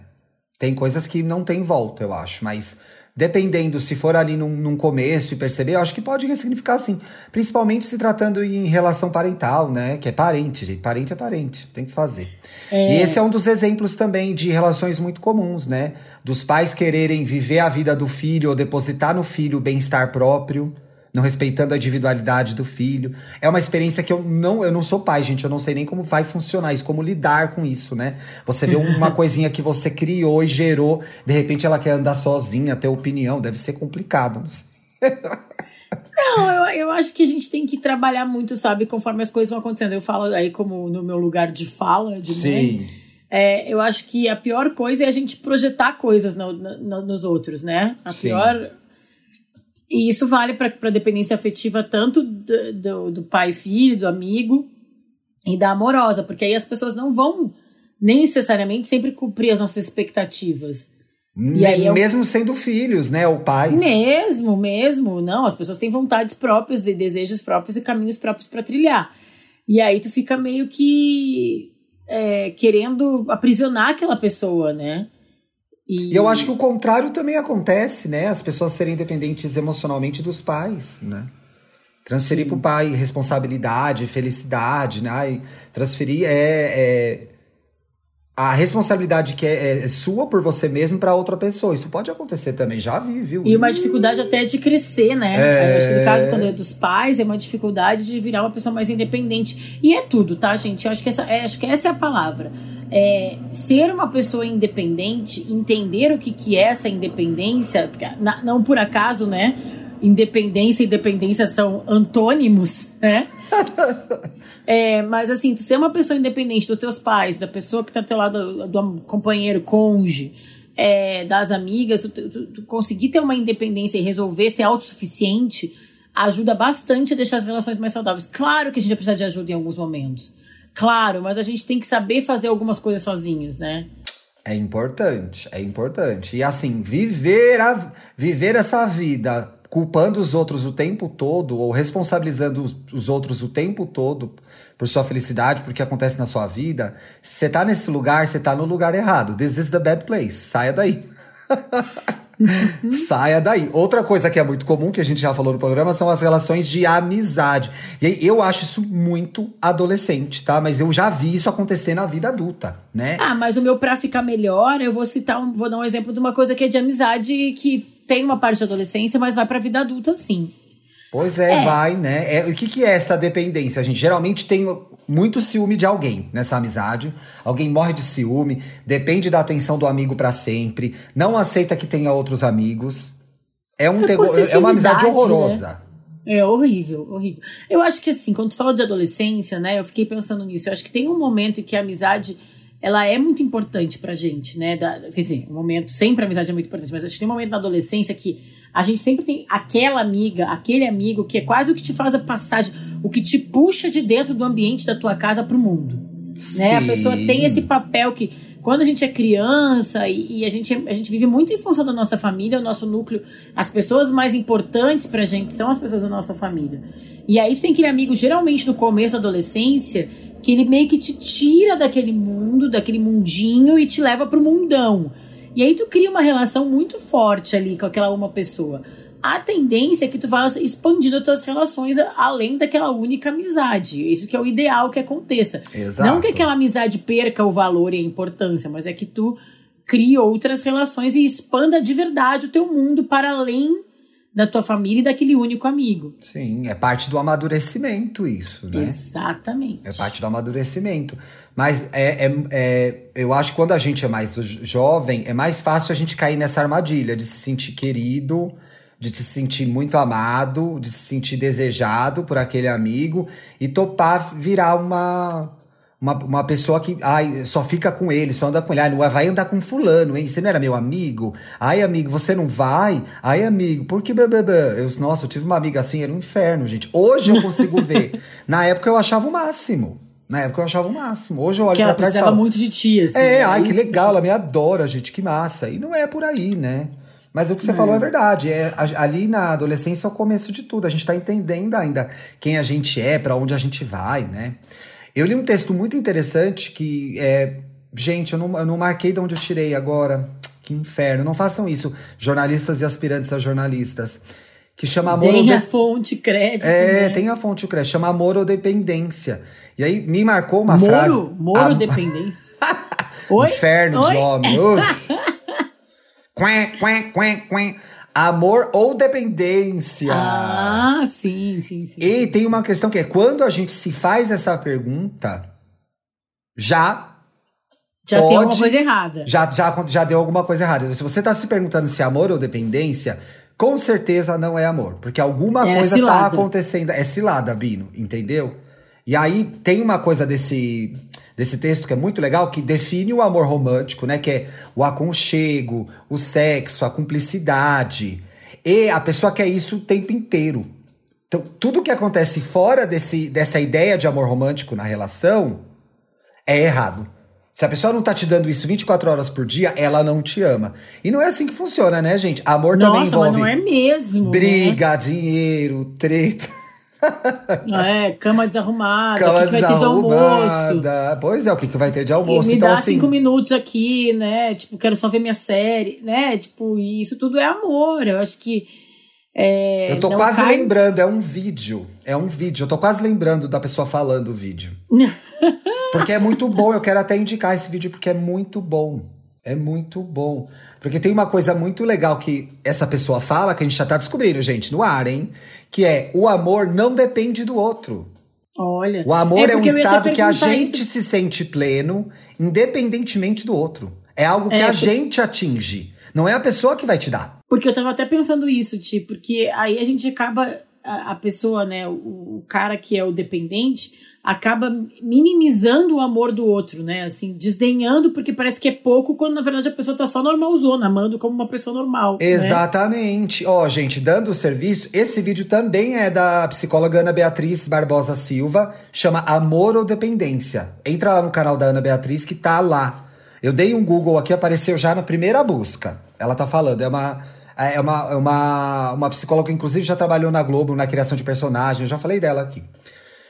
Tem coisas que não tem volta, eu acho, mas dependendo se for ali num, num começo e perceber, eu acho que pode ressignificar sim. Principalmente se tratando em relação parental, né? Que é parente, gente. Parente é parente, tem que fazer. E esse é um dos exemplos também de relações muito comuns, né? Dos pais quererem viver a vida do filho ou depositar no filho o bem-estar próprio não respeitando a individualidade do filho. É uma experiência que eu não, eu não sou pai, gente, eu não sei nem como vai funcionar isso, como lidar com isso, né? Você vê uma coisinha que você criou e gerou, de repente ela quer andar sozinha, ter opinião, deve ser complicado. não sei. Não, eu, eu acho que a gente tem que trabalhar muito, sabe, conforme as coisas vão acontecendo. Eu falo aí como no meu lugar de fala, de Sim. mãe. É, eu acho que a pior coisa é a gente projetar coisas no, no, nos outros, né? A Sim. pior. E isso vale para dependência afetiva tanto do, do, do pai e filho, do amigo e da amorosa, porque aí as pessoas não vão necessariamente sempre cumprir as nossas expectativas. E aí eu- Mesmo sendo filhos, né? Ou pais. Mesmo, mesmo. Não, as pessoas têm vontades próprias, de desejos próprios e caminhos próprios para trilhar. E aí tu fica meio que é, querendo aprisionar aquela pessoa, né? E eu acho que o contrário também acontece, né? As pessoas serem dependentes emocionalmente dos pais, né? Transferir pro pai responsabilidade, felicidade, né? E transferir é, é a responsabilidade que é, é sua por você mesmo para outra pessoa. Isso pode acontecer também, já vi, viu? E uma dificuldade até de crescer, né? É. Acho que no caso, quando é dos pais, é uma dificuldade de virar uma pessoa mais independente. E é tudo, tá, gente? Eu acho que essa, é, acho que essa é a palavra. É, ser uma pessoa independente, entender o que, que é essa independência, porque na- não por acaso, né? Independência e dependência são antônimos, né? É, mas assim, tu ser uma pessoa independente dos teus pais, da pessoa que tá do teu lado, do companheiro, cônjuge, é, das amigas, tu, tu- tu conseguir ter uma independência e resolver ser autossuficiente ajuda bastante a deixar as relações mais saudáveis. Claro que a gente vai precisar de ajuda em alguns momentos. Claro, mas a gente tem que saber fazer algumas coisas sozinhos, né? É importante, é importante. E assim, viver, a, viver essa vida culpando os outros o tempo todo, ou responsabilizando os, os outros o tempo todo por sua felicidade, por que acontece na sua vida, você tá nesse lugar, você tá no lugar errado. This is the bad place. Saia daí. Saia daí. Outra coisa que é muito comum, que a gente já falou no programa, são as relações de amizade. E aí, eu acho isso muito adolescente, tá? Mas eu já vi isso acontecer na vida adulta, né? Ah, mas o meu pra ficar melhor, eu vou citar um, vou dar um exemplo de uma coisa que é de amizade que tem uma parte de adolescência, mas vai pra vida adulta sim. Pois é, É. vai, né? É, o que, que é essa dependência? A gente geralmente tem muito ciúme de alguém nessa amizade. Alguém morre de ciúme, depende da atenção do amigo pra sempre, não aceita que tenha outros amigos. É, um É é uma amizade possessividade, horrorosa. É horrível, horrível. Eu acho que assim, quando tu fala de adolescência, né, eu fiquei pensando nisso. Eu acho que tem um momento em que a amizade ela é muito importante pra gente, né? Da, quer dizer, um momento, sempre a amizade é muito importante, mas acho que tem um momento na adolescência que a gente sempre tem aquela amiga, aquele amigo que é quase o que te faz a passagem, o que te puxa de dentro do ambiente da tua casa pro mundo. Né? A pessoa tem esse papel que, quando a gente é criança e, e a, gente, a gente vive muito em função da nossa família, o nosso núcleo, as pessoas mais importantes pra gente são as pessoas da nossa família. E aí tu tem aquele amigo, geralmente no começo da adolescência, que ele meio que te tira daquele mundo, daquele mundinho e te leva pro mundão. E aí tu cria uma relação muito forte ali com aquela uma pessoa. A tendência é que tu vá expandindo as tuas relações além daquela única amizade. Isso que é o ideal que aconteça. Exato. Não que aquela amizade perca o valor e a importância, mas é que tu crie outras relações e expanda de verdade o teu mundo para além da tua família e daquele único amigo. Sim, é parte do amadurecimento isso, né? Exatamente. É parte do amadurecimento. Mas é, é, é- eu acho que quando a gente é mais jo- jovem, é mais fácil a gente cair nessa armadilha de se sentir querido, de se sentir muito amado, de se sentir desejado por aquele amigo e topar virar uma. Uma, uma pessoa que ai, só fica com ele, só anda com ele. Ai, não vai andar com fulano, hein? Você não era meu amigo? Ai, amigo, você não vai? Ai, amigo, por que bebê? Eu, nossa, eu tive uma amiga assim, era um inferno, gente. Hoje eu consigo ver. Na época eu achava o máximo. Na época eu achava o máximo. Hoje eu olho Que ela pra trás e falo, muito de ti, assim. é, né? ai, que legal, ela me adora, gente, que massa. E não é por aí, né? Mas o que você falou é verdade. É, a- ali na adolescência é o começo de tudo. A gente tá entendendo ainda quem a gente é, pra onde a gente vai, né? Eu li um texto muito interessante que é. Gente, eu não, eu não marquei de onde eu tirei agora. Que inferno. Não façam isso, jornalistas e aspirantes a jornalistas. Que chama amor ou Tem de- a fonte, crédito. É, né? tem a fonte o crédito, chama amor ou dependência. E aí me marcou uma Moro, frase. Moro Am- dependente. Oi? Inferno de Oi? homem. uf. Quen, quen, quen, quen. Amor ou dependência? Ah, sim, sim, sim. E tem uma questão que é quando a gente se faz essa pergunta, já Já tem alguma pode- coisa errada. já, já, já deu alguma coisa errada. Se você tá se perguntando se é amor ou dependência, com certeza não é amor. Porque alguma É coisa tá cilada. acontecendo. É cilada, Bino, entendeu? E aí tem uma coisa desse, desse texto que é muito legal, que define o amor romântico, né? Que é o aconchego, o sexo, a cumplicidade. E a pessoa quer isso o tempo inteiro. Então, tudo que acontece fora desse, dessa ideia de amor romântico na relação é errado. Se a pessoa não tá te dando isso 24 horas por dia, ela não te ama. E não é assim que funciona, né, gente? Amor também Nossa, mas envolve não é mesmo. briga, dinheiro, treta, Né? É, cama desarrumada, o cama que, que vai ter de almoço? Pois é, o que, que vai ter de E almoço? me então, dá assim, cinco minutos aqui, né? Tipo, quero só ver minha série, né? Tipo, e isso tudo é amor. Eu acho que. É, eu tô quase cai- lembrando, é um vídeo. É um vídeo. Eu tô quase lembrando da pessoa falando o vídeo. Porque é muito bom, eu quero até indicar esse vídeo porque é muito bom. É muito bom. Porque tem uma coisa muito legal que essa pessoa fala, que a gente já tá descobrindo, gente, no ar, hein? Que é o amor não depende do outro. Olha. O amor é, um porque ia te estado que a gente isso. se sente pleno, independentemente do outro. É algo que É, a por- gente atinge. Não é a pessoa que vai te dar. Porque eu tava até pensando isso, tipo, porque aí a gente acaba, a, pessoa, né, o, o cara que é o dependente, acaba minimizando o amor do outro, né, assim, desdenhando porque parece que é pouco, quando na verdade a pessoa tá só normalzona, amando como uma pessoa normal. né? Exatamente. Ó, gente, dando o serviço, esse vídeo também é da psicóloga Ana Beatriz Barbosa Silva, chama Amor ou Dependência. Entra lá no canal da Ana Beatriz que tá lá. Eu dei um Google aqui, apareceu já na primeira busca. Ela tá falando, é uma é uma, é uma, uma psicóloga que inclusive já trabalhou na Globo na criação de personagens, eu já falei dela aqui.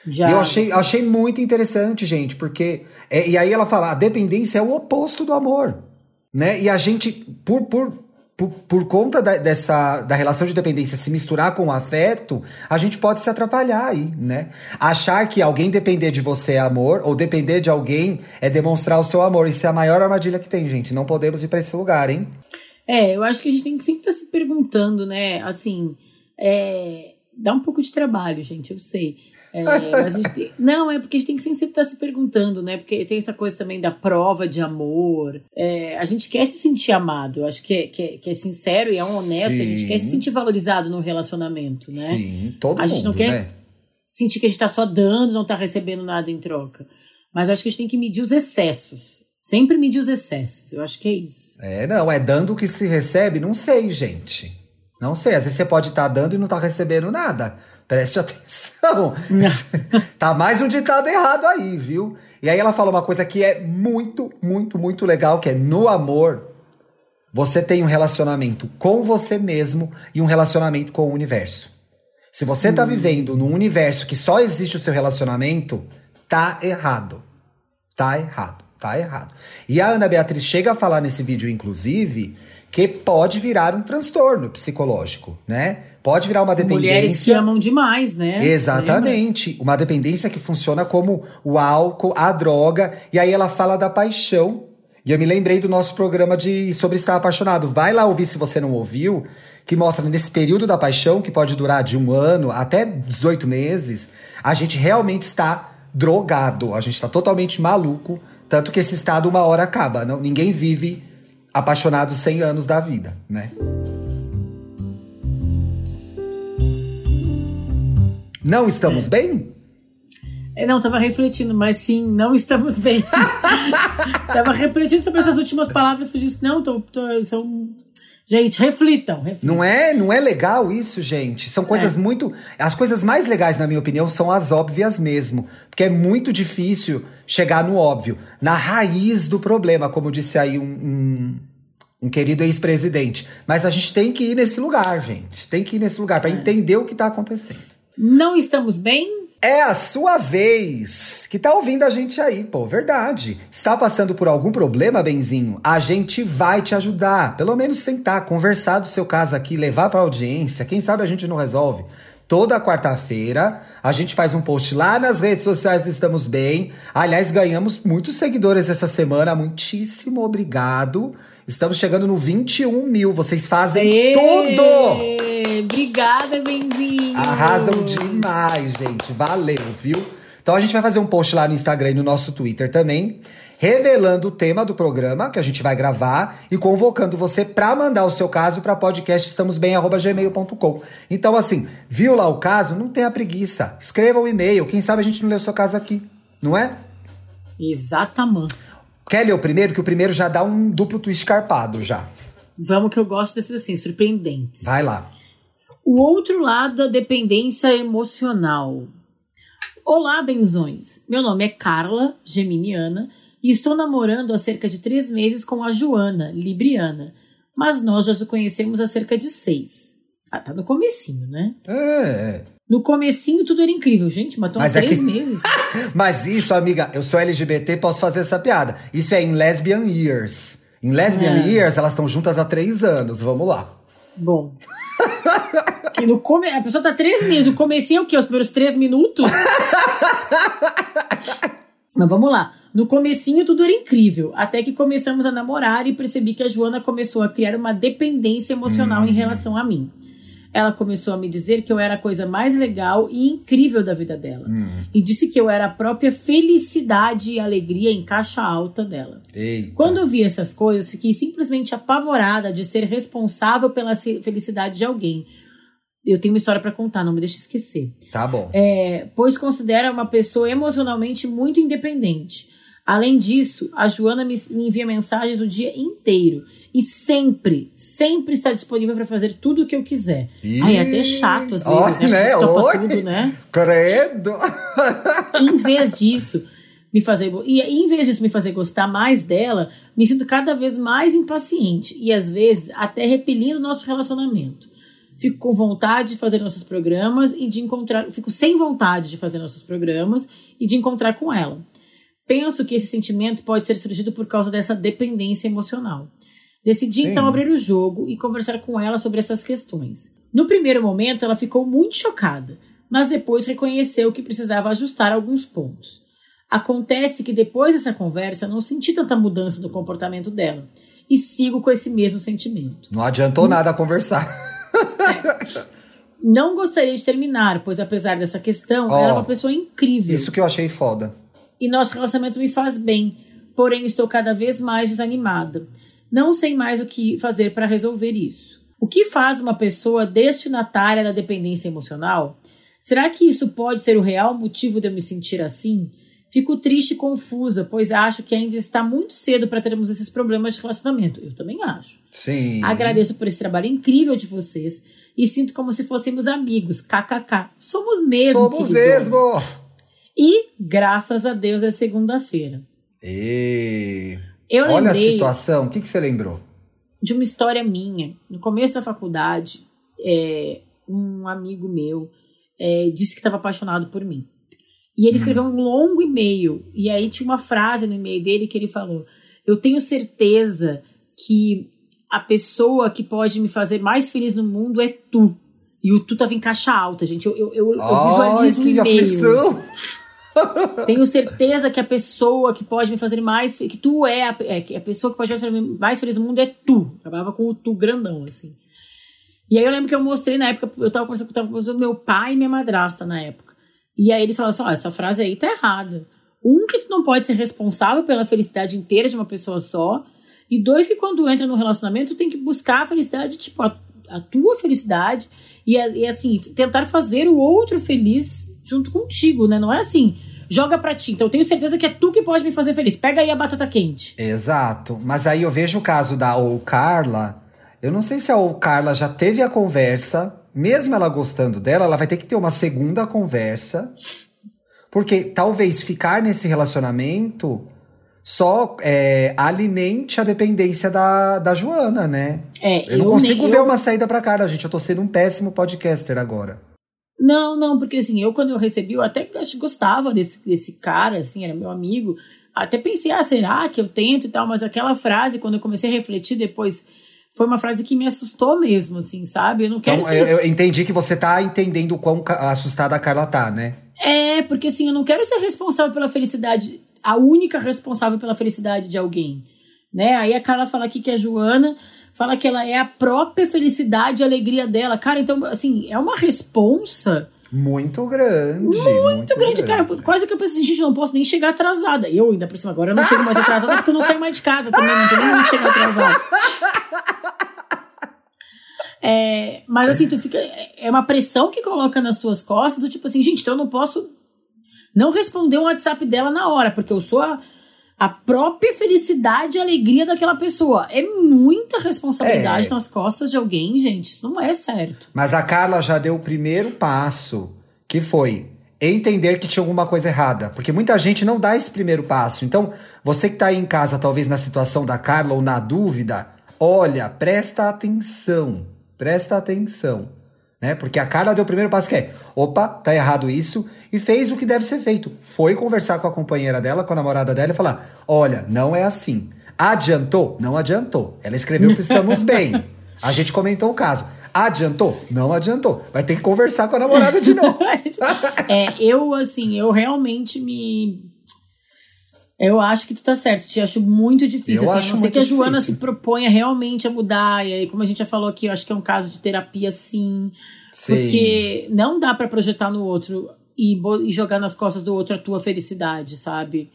Já. E eu achei, achei muito interessante, gente, porque. é, e aí ela fala: a dependência é o oposto do amor. Né? E a gente, por, por, por, por conta da, dessa, da relação de dependência se misturar com o afeto, a gente pode se atrapalhar aí, né? Achar que alguém depender de você é amor, ou depender de alguém é demonstrar o seu amor. Isso é a maior armadilha que tem, gente. Não podemos ir pra esse lugar, hein? É, eu acho que a gente tem que sempre estar se perguntando, né? Assim, é, dá um pouco de trabalho, gente, eu sei. É, mas a gente tem- não, é porque a gente tem que sempre estar se perguntando, né? Porque tem essa coisa também da prova de amor. É, a gente quer se sentir amado, eu acho que é, que é, que é sincero e é um honesto, a gente Sim. quer se sentir valorizado no relacionamento, né? Sim, todo A mundo, gente não quer- né? sentir que a gente tá só dando, não tá recebendo nada em troca. Mas acho que a gente tem que medir os excessos. Sempre medir os excessos. Eu acho que é isso. É, não, é dando o que se recebe? Não sei, gente. Não sei, às vezes você pode estar dando e não tá recebendo nada. Preste atenção. tá mais um ditado errado aí, viu? E aí ela fala uma coisa que é muito, muito, muito legal, que é no amor, você tem um relacionamento com você mesmo e um relacionamento com o universo. Se você tá vivendo num universo que só existe o seu relacionamento, tá errado. Tá errado, tá errado. E a Ana Beatriz chega a falar nesse vídeo, inclusive, que pode virar um transtorno psicológico, né? Pode virar uma dependência. Mulheres que amam demais, né? Lembra? Exatamente. Uma dependência que funciona como o álcool, a droga. E aí ela fala da paixão. E eu me lembrei do nosso programa de sobre estar apaixonado. Vai lá ouvir se você não ouviu, que mostra nesse período da paixão, que pode durar de um ano até 18 meses, a gente realmente está drogado. A gente está totalmente maluco. Tanto que esse estado uma hora acaba. Não, ninguém vive apaixonado 100 anos da vida, né? Não estamos bem? É, não, tava refletindo, mas sim, não estamos bem. tava refletindo sobre essas últimas palavras, tu disse que não, tô, tô- são. Gente, reflitam, reflitam. Não é, não é legal isso, gente? São coisas muito. As coisas mais legais, na minha opinião, são as óbvias mesmo. Porque é muito difícil chegar no óbvio. Na raiz do problema, como disse aí um, um, um querido ex-presidente. Mas a gente tem que ir nesse lugar, gente. Tem que ir nesse lugar para entender o que tá acontecendo. Não estamos bem? É a sua vez que tá ouvindo a gente aí, pô, verdade. Está passando por algum problema, Benzinho? A gente vai te ajudar. Pelo menos tentar conversar do seu caso aqui, levar pra audiência. Quem sabe a gente não resolve. Toda quarta-feira a gente faz um post lá nas redes sociais do Estamos Bem. Aliás, ganhamos muitos seguidores essa semana. Muitíssimo obrigado. Estamos chegando no 21 mil. Vocês fazem tudo! Obrigada, Benzinho! Arrasam demais, gente. Valeu, viu? Então a gente vai fazer um post lá no Instagram e no nosso Twitter também. revelando o tema do programa que a gente vai gravar e convocando você para mandar o seu caso para podcast estamosbem@gmail.com. Então assim, viu lá o caso? Não tenha preguiça. Escreva o um e-mail, quem sabe a gente não lê o seu caso aqui, não é? Exatamente. Quer ler o primeiro? Que o primeiro já dá um duplo twist carpado já. Vamos que eu gosto desses assim, surpreendentes. Vai lá. O outro lado da dependência emocional. Olá, benzões. Meu nome é Carla Geminiana e estou namorando há cerca de três meses com a Joana, Libriana. Mas nós já nos conhecemos há cerca de seis. Ah, tá no comecinho, né? É. No comecinho tudo era incrível, gente, mas há Mas é três que- meses. Mas isso, amiga, eu sou LGBT, posso fazer essa piada. Isso é em lesbian years. Em lesbian É. years, elas estão juntas há três anos. Vamos lá. Bom. Que no come... A pessoa tá três meses. No comecinho é o quê? Os primeiros três minutos? Mas vamos lá. No comecinho tudo era incrível. Até que começamos a namorar e percebi que a Joana começou a criar uma dependência emocional em relação a mim. Ela começou a me dizer que eu era a coisa mais legal e incrível da vida dela. E disse que eu era a própria felicidade e alegria em caixa alta dela. Eita. Quando eu vi essas coisas, fiquei simplesmente apavorada de ser responsável pela felicidade de alguém. Eu tenho uma história pra contar, não me deixe esquecer. Tá bom. É, pois considera uma pessoa emocionalmente muito independente. Além disso, a Joana me, me envia mensagens o dia inteiro. E sempre, sempre está disponível para fazer tudo o que eu quiser. Ai, é até chato às vezes, Olha, né? né? Topa Oi. tudo, né? Credo. em vez disso, me fazer e em vez disso me fazer gostar mais dela, me sinto cada vez mais impaciente e às vezes até repelindo o nosso relacionamento. Fico com vontade de fazer nossos programas e de encontrar, fico sem vontade de fazer nossos programas e de encontrar com ela. Penso que esse sentimento pode ser surgido por causa dessa dependência emocional. Decidi Sim. então abrir o jogo e conversar com ela sobre essas questões. No primeiro momento, ela ficou muito chocada, mas depois reconheceu que precisava ajustar alguns pontos. Acontece que depois dessa conversa, não senti tanta mudança no comportamento dela e sigo com esse mesmo sentimento. Não adiantou nada conversar. Não gostaria de terminar, pois apesar dessa questão, Ó, ela é uma pessoa incrível. Isso que eu achei foda. e nosso relacionamento me faz bem, porém estou cada vez mais desanimada. Não sei mais o que fazer para resolver isso. O que faz uma pessoa destinatária da dependência emocional? Será que isso pode ser o real motivo de eu me sentir assim? Fico triste e confusa, pois acho que ainda está muito cedo para termos esses problemas de relacionamento. Eu também acho. Sim. Agradeço por esse trabalho incrível de vocês e sinto como se fôssemos amigos. KKK. Somos mesmo. Somos mesmo. E graças a Deus é segunda-feira. E... Eu Olha a situação. O que, que você lembrou? de uma história minha. No começo da faculdade, é, um amigo meu é, disse que estava apaixonado por mim. E ele escreveu um longo e-mail. E aí tinha uma frase no e-mail dele que ele falou: Eu tenho certeza que a pessoa que pode me fazer mais feliz no mundo é tu. E o tu tava em caixa alta, gente. Eu, eu, eu, eu Ai, visualizo um que e-mail. aflição. Tenho certeza que a pessoa que pode me fazer mais que tu é a, é, que a pessoa que pode me fazer mais feliz no mundo é tu. Acabava com o tu grandão assim. E aí eu lembro que eu mostrei na época, eu tava conversando, tava conversando com meu pai e minha madrasta na época. E aí eles falaram assim: ó, essa frase aí tá errada. Um, que tu não pode ser responsável pela felicidade inteira de uma pessoa só. E dois, que quando entra no relacionamento, tu tem que buscar a felicidade, tipo, a, a tua felicidade. E, a- e assim, tentar fazer o outro feliz junto contigo, né? Não é assim, joga pra ti. Então eu tenho certeza que é tu que pode me fazer feliz. Pega aí a batata quente. Exato. Mas aí eu vejo o caso da ou Carla. Eu não sei se a ou Carla já teve a conversa. Mesmo ela gostando dela, ela vai ter que ter uma segunda conversa. Porque talvez ficar nesse relacionamento só é, alimente a dependência da, da Joana, né? É, Eu não consigo nem- ver eu- uma saída pra Carla, gente. Eu tô sendo um péssimo podcaster agora. Não, não, porque assim, eu quando eu recebi, eu até gostava desse, desse cara, assim, era meu amigo. Até pensei, ah, será que eu tento e tal, mas aquela frase, quando eu comecei a refletir depois, foi uma frase que me assustou mesmo, assim, sabe? Eu não quero Então, ser. eu, eu entendi que você tá entendendo o quão assustada a Carla tá, né? É, porque assim, eu não quero ser responsável pela felicidade, a única responsável pela felicidade de alguém, né? Aí a Carla fala aqui que a Joana fala que ela é a própria felicidade e alegria dela. Cara, então, assim, é uma responsa Muito grande. Muito, muito grande, grande, cara. Quase que eu pensei, gente, não posso nem chegar atrasada. Eu, ainda por cima, agora eu não chego mais atrasada porque eu não saio mais de casa também. Não tem nem chegar atrasada. É, mas assim, tu fica. É uma pressão que coloca nas tuas costas, do tipo assim, gente, então eu não posso não responder um WhatsApp dela na hora, porque eu sou a, a própria felicidade e alegria daquela pessoa. É muita responsabilidade é. nas costas de alguém, gente. Isso não é certo. Mas a Carla já deu o primeiro passo, que foi entender que tinha alguma coisa errada. Porque muita gente não dá esse primeiro passo. Então, você que tá aí em casa, talvez na situação da Carla ou na dúvida, olha, presta atenção. Presta atenção né? Porque a Carla deu o primeiro passo que é, opa, tá errado isso, e fez o que deve ser feito. Foi conversar com a companheira dela, com a namorada dela e falar: olha, não é assim. Adiantou? Não adiantou. Ela escreveu que estamos bem. A gente comentou o caso. Adiantou? Não adiantou. Vai ter que conversar com a namorada de novo. é, eu, assim, eu realmente me. Eu acho que tu tá certo, te acho muito difícil. Eu assim, acho a não ser que a Joana difícil. se proponha realmente a mudar. E aí, como a gente já falou aqui, eu acho que é um caso de terapia, sim. sim. Porque não dá para projetar no outro e, e, jogar nas costas do outro a tua felicidade, sabe?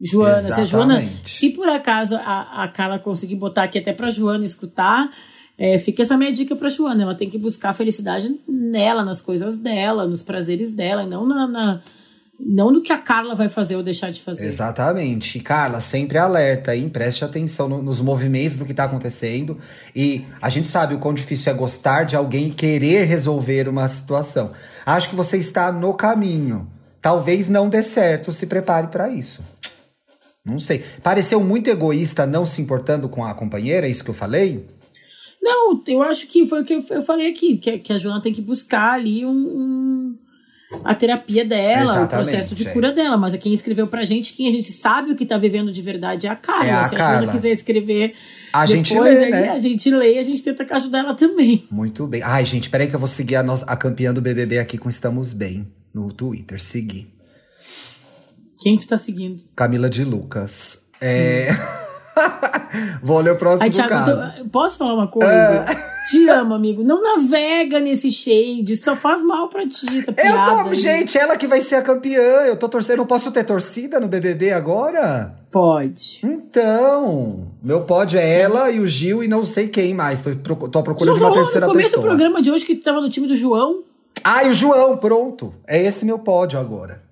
Joana, se a Joana, se por acaso a, a Carla conseguir botar aqui até pra Joana escutar, é, fica essa minha dica pra Joana. Ela tem que buscar a felicidade nela, nas coisas dela, nos prazeres dela, e não na, na não no que a Carla vai fazer ou deixar de fazer. Exatamente. Carla, sempre alerta, hein? Preste atenção no, nos movimentos do que está acontecendo. E a gente sabe o quão difícil é gostar de alguém e querer resolver uma situação. Acho que você está no caminho. Talvez não dê certo, se prepare para isso. Não sei. Pareceu muito egoísta não se importando com a companheira, é isso que eu falei? Não, eu acho que foi o que eu falei aqui, que, que a Joana tem que buscar ali um, um a terapia dela, Exatamente, o processo de cura dela. Mas quem escreveu pra gente, quem a gente sabe o que tá vivendo de verdade é a Carla. É a Se a Carla quiser escrever. A depois, gente lê, né? A gente lê e a gente tenta ajudar ela também. Muito bem. Ai, gente, peraí que eu vou seguir a, nossa, a campeã do BBB aqui com Estamos Bem no Twitter. Seguir. Quem tu tá seguindo? Camila de Lucas. É. Hum. Vou ler o próximo Ai, Thiago, caso. Tô, posso falar uma coisa? Uh... Te amo, amigo. Não navega nesse shade. Só faz mal pra ti essa piada. Eu tô, gente, ela que vai ser a campeã. Eu tô torcendo. Eu posso ter torcida no BBB agora? Pode. Então, meu pódio é ela e o Gil e não sei quem mais. Tô, tô à procura de uma terceira pessoa. No começo do programa de hoje que tu tava no time do João. Ah, e o João, pronto. É esse meu pódio agora.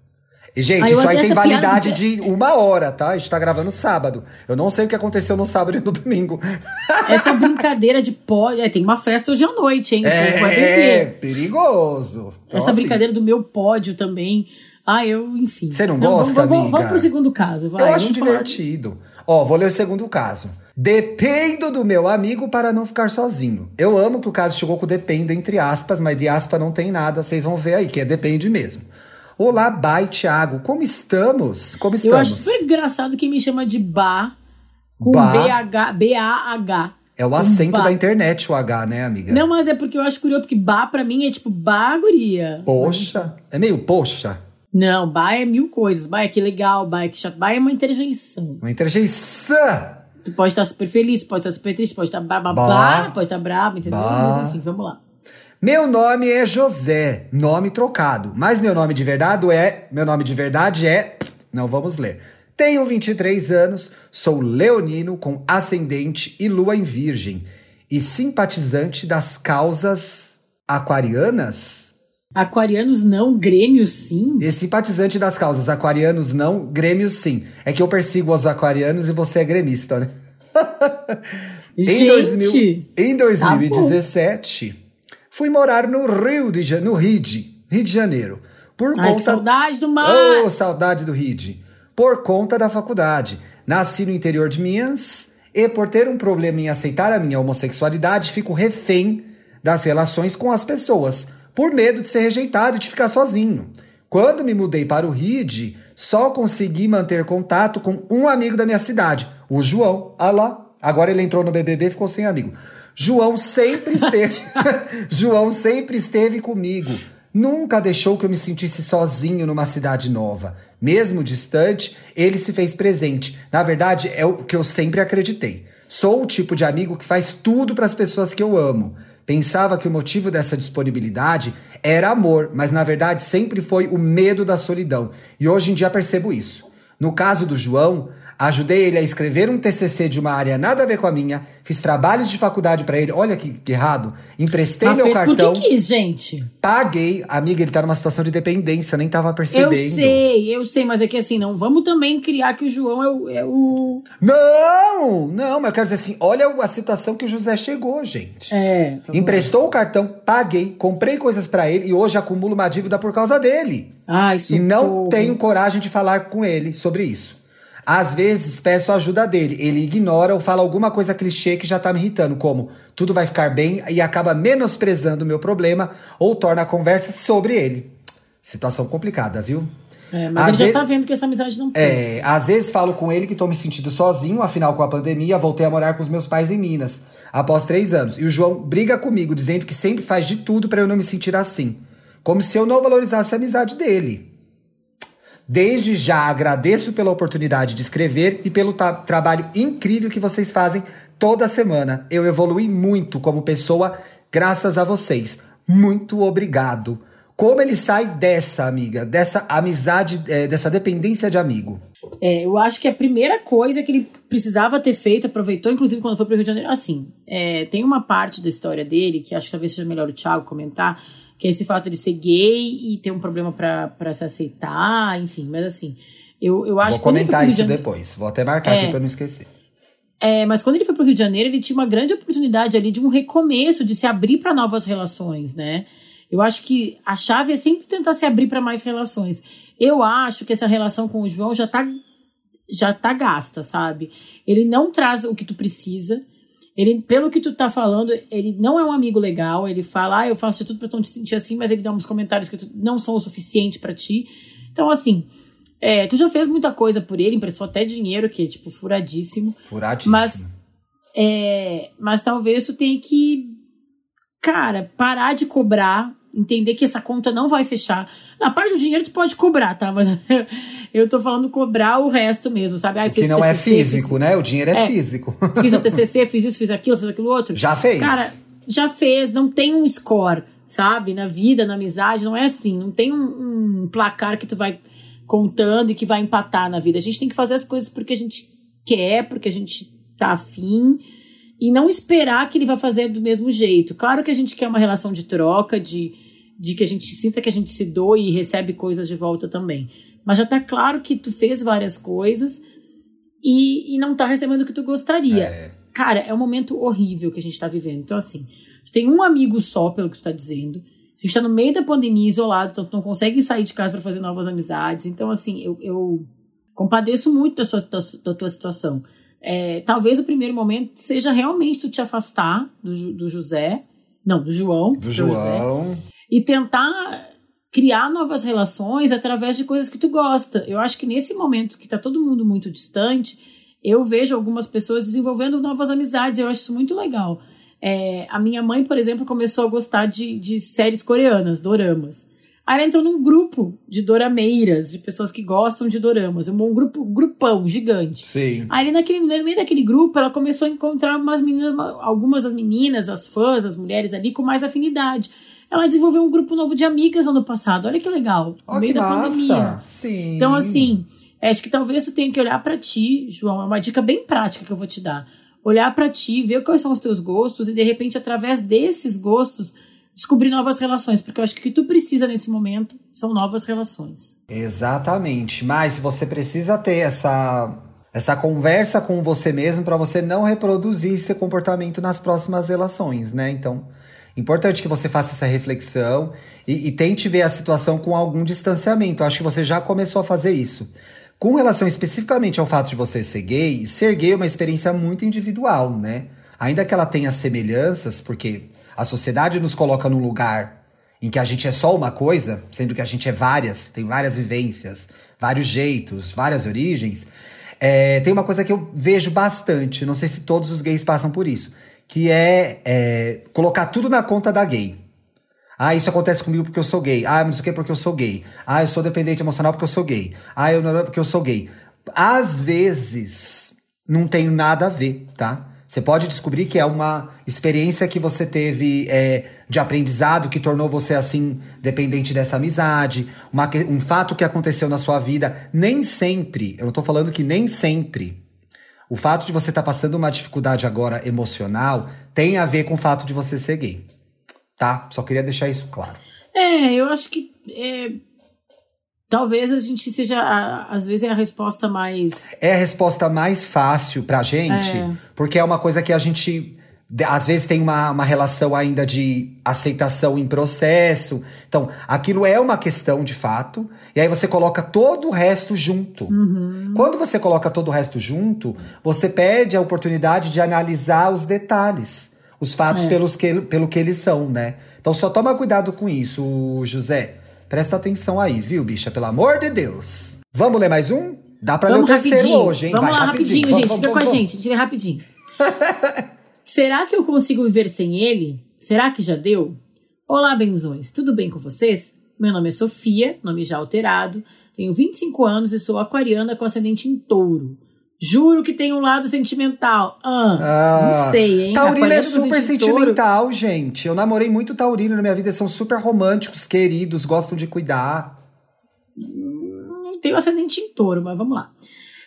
E, gente, aí isso aí tem validade de uma hora, tá? A gente tá gravando sábado. Eu não sei o que aconteceu no sábado e no domingo. Essa brincadeira de pódio. É, tem uma festa hoje à noite, hein? É, é perigoso. Então, Essa assim, brincadeira do meu pódio também. Ah, eu, enfim. Você não, não gosta, vamos, amiga? Vamos pro segundo caso, vai. Eu acho divertido. Ó, vou ler o segundo caso. Dependo do meu amigo para não ficar sozinho. Eu amo que o caso chegou com dependo entre aspas, mas de aspas não tem nada, vocês vão ver aí, que é depende mesmo. Olá, Bai, Thiago. Como estamos? Como estamos? Eu acho super engraçado que me chama de Ba com B-H, B-A-H. É o acento da internet, o H, né, amiga? Não, mas é porque eu acho curioso, porque Ba pra mim é tipo baguria. Poxa. É meio poxa. Não, Ba é mil coisas. Ba é que legal, Ba é que chato. Ba é uma interjeição. Uma interjeição. Tu pode estar super feliz, pode estar super triste, pode estar bababá, pode estar bravo, entendeu? Ba. Mas enfim, vamos lá. Meu nome é José, nome trocado, mas meu nome de verdade é, meu nome de verdade é, não vamos ler. Tenho 23 anos, sou leonino com ascendente e lua em virgem e simpatizante das causas aquarianas. Aquarianos não, grêmios sim. E simpatizante das causas aquarianos não, grêmios sim. É que eu persigo os aquarianos e você é gremista, né? Gente, em, 2000, em 2017, tá fui morar no Rio de no Ride, Rio de Janeiro. Por Ai, conta... saudade do mar! Oh, saudade do Ride. Por conta da faculdade. Nasci no interior de Minas e por ter um problema em aceitar a minha homossexualidade, fico refém das relações com as pessoas, por medo de ser rejeitado e de ficar sozinho. Quando me mudei para o Ride, só consegui manter contato com um amigo da minha cidade, o João. Ah lá, agora ele entrou no BBB e ficou sem amigo. João sempre esteve. João sempre esteve comigo. Nunca deixou que eu me sentisse sozinho numa cidade nova. Mesmo distante, ele se fez presente. Na verdade, é o que eu sempre acreditei. Sou o tipo de amigo que faz tudo para as pessoas que eu amo. Pensava que o motivo dessa disponibilidade era amor, mas na verdade sempre foi o medo da solidão. E hoje em dia percebo isso. No caso do João, Ajudei ele a escrever um TCC de uma área nada a ver com a minha. Fiz trabalhos de faculdade para ele. Olha que, que, errado. Emprestei Mas meu fez cartão. Por que quis, gente? Paguei. Amiga, ele tá numa situação de dependência, nem tava percebendo. Eu sei, eu sei, mas é que assim, não vamos também criar que o João é o. É o... Não! Não, mas eu quero dizer assim: olha a situação que o José chegou, gente. É. Emprestou o cartão, paguei, comprei coisas para ele e hoje acumulo uma dívida por causa dele. Ah, isso E não tenho coragem de falar com ele sobre isso. Às vezes peço a ajuda dele, ele ignora ou fala alguma coisa clichê que já tá me irritando, como tudo vai ficar bem e acaba menosprezando o meu problema ou torna a conversa sobre ele. Situação complicada, viu? É, mas Às ele já ve- tá vendo que essa amizade não presta. É, às vezes falo com ele que tô me sentindo sozinho, afinal, com a pandemia, voltei a morar com os meus pais em Minas, após três anos. E o João briga comigo, dizendo que sempre faz de tudo pra eu não me sentir assim. Como se eu não valorizasse a amizade dele. Desde já agradeço pela oportunidade de escrever e pelo trabalho incrível que vocês fazem toda semana. Eu evolui muito como pessoa graças a vocês. Muito obrigado. Como ele sai dessa, amiga, dessa amizade, eh, dessa dependência de amigo? É, eu acho que a primeira coisa que ele precisava ter feito, aproveitou, inclusive, quando foi pro Rio de Janeiro, assim, é, tem uma parte da história dele que acho que talvez seja melhor o Thiago comentar, que é esse fato de ser gay e ter um problema pra se aceitar, enfim, mas assim, eu, eu acho Vou comentar isso Janeiro- depois. Vou até marcar É. aqui pra não esquecer. É, mas quando ele foi pro Rio de Janeiro, ele tinha uma grande oportunidade ali de um recomeço, de se abrir para novas relações, né? Eu acho que a chave é sempre tentar se abrir para mais relações. Eu acho que essa relação com o João já tá já tá gasta, sabe? Ele não traz o que tu precisa. Ele, pelo que tu tá falando, ele não é um amigo legal. Ele fala, ah, eu faço de tudo pra tu não te sentir assim, mas ele dá uns comentários que não são o suficiente pra ti. Então, assim, é, tu já fez muita coisa por ele, emprestou até dinheiro, que é, tipo, furadíssimo. Furadíssimo. Mas, é, mas talvez tu tenha que, cara, parar de cobrar, entender que essa conta não vai fechar. Na parte do dinheiro tu pode cobrar, tá? Mas eu tô falando cobrar o resto mesmo, sabe? Ai, que não é TCC, físico, né? O dinheiro é, É. físico. Fiz, fiz o TCC, fiz isso, fiz aquilo, fiz aquilo outro. Já fez? Cara, já fez, não tem um score, sabe? Na vida, na amizade, não é assim. Não tem um, um placar que tu vai contando e que vai empatar na vida. A gente tem que fazer as coisas porque a gente quer, porque a gente tá afim. E não esperar que ele vai fazer do mesmo jeito. Claro que a gente quer uma relação de troca, de, de que a gente sinta que a gente se doa e recebe coisas de volta também. Mas já tá claro que tu fez várias coisas e, e não tá recebendo o que tu gostaria É. cara, é um momento horrível que a gente tá vivendo. Então, assim, tu tem um amigo só, pelo que tu tá dizendo. A gente tá no meio da pandemia, isolado, então tu não consegue sair de casa para fazer novas amizades. Então, assim, eu, eu compadeço muito da, sua, da, da tua situação. É, talvez o primeiro momento seja realmente tu te afastar do, do José, não, do João, Do José, João. e tentar criar novas relações através de coisas que tu gosta. Eu acho que nesse momento que tá todo mundo muito distante, eu vejo algumas pessoas desenvolvendo novas amizades. Eu acho isso muito legal. É, a minha mãe, por exemplo, começou a gostar de, de séries coreanas, doramas. Aí ela entrou num grupo de dorameiras, de pessoas que gostam de doramas. Um grupo, grupão gigante. Sim. Aí naquele, no meio daquele grupo, ela começou a encontrar umas meninas, uma- algumas das meninas, as fãs, as mulheres ali com mais afinidade. Ela desenvolveu um grupo novo de amigas no ano passado. Olha que legal. No Ó, meio da pandemia. massa. Sim. Então, assim, acho que talvez tu tenha que olhar pra ti, João. É uma dica bem prática que eu vou te dar. Olhar pra ti, ver quais são os teus gostos e, de repente, através desses gostos, descobrir novas relações. Porque eu acho que o que tu precisa nesse momento são novas relações. Exatamente. Mas você precisa ter essa, essa conversa com você mesmo para você não reproduzir esse comportamento nas próximas relações, né? Então, importante que você faça essa reflexão e, e tente ver a situação com algum distanciamento. Acho que você já começou a fazer isso. Com relação especificamente ao fato de você ser gay, ser gay é uma experiência muito individual, né? Ainda que ela tenha semelhanças, porque a sociedade nos coloca num lugar em que a gente é só uma coisa, sendo que a gente é várias, tem várias vivências, vários jeitos, várias origens. É, tem uma coisa que eu vejo bastante, não sei se todos os gays passam por isso, que é, é, colocar tudo na conta da gay. Ah, isso acontece comigo porque eu sou gay. Ah, não sei o que porque eu sou gay. Ah, eu sou dependente emocional porque eu sou gay. Ah, eu não porque eu sou gay. Às vezes não tem nada a ver, tá? Você pode descobrir que é uma experiência que você teve é, de aprendizado que tornou você assim dependente dessa amizade, uma, um fato que aconteceu na sua vida. Nem sempre, eu não tô falando que nem sempre. O fato de você estar tá passando uma dificuldade agora emocional tem a ver com o fato de você ser gay. Tá? Só queria deixar isso claro. É, eu acho que é, talvez a gente seja, às vezes é a resposta mais. É a resposta mais fácil pra gente, é. porque é uma coisa que a gente às vezes tem uma, uma relação ainda de aceitação em processo. Então, aquilo é uma questão de fato. E aí você coloca todo o resto junto. Uhum. Quando você coloca todo o resto junto, você perde a oportunidade de analisar os detalhes, os fatos é. pelos que, pelo que eles são, né? Então só toma cuidado com isso, José. Presta atenção aí, viu, bicha? Pelo amor de Deus. Vamos ler mais um? Dá pra vamos ler o terceiro rapidinho. hoje, hein? Vamos Vai, lá, rapidinho, rapidinho gente. Vamos, Fica vamos, com a gente. A gente lê rapidinho. Será que eu consigo viver sem ele? Será que já deu? Olá, benzões. Tudo bem com vocês? Meu nome é Sofia, nome já alterado. Tenho 25 anos e sou aquariana com ascendente em touro. Juro que tem um lado sentimental. Ah, ah não sei, hein? Taurino é super sentimental, gente. Eu namorei muito taurino na minha vida. São super românticos, queridos, gostam de cuidar. Hum, tenho ascendente em touro, mas vamos lá.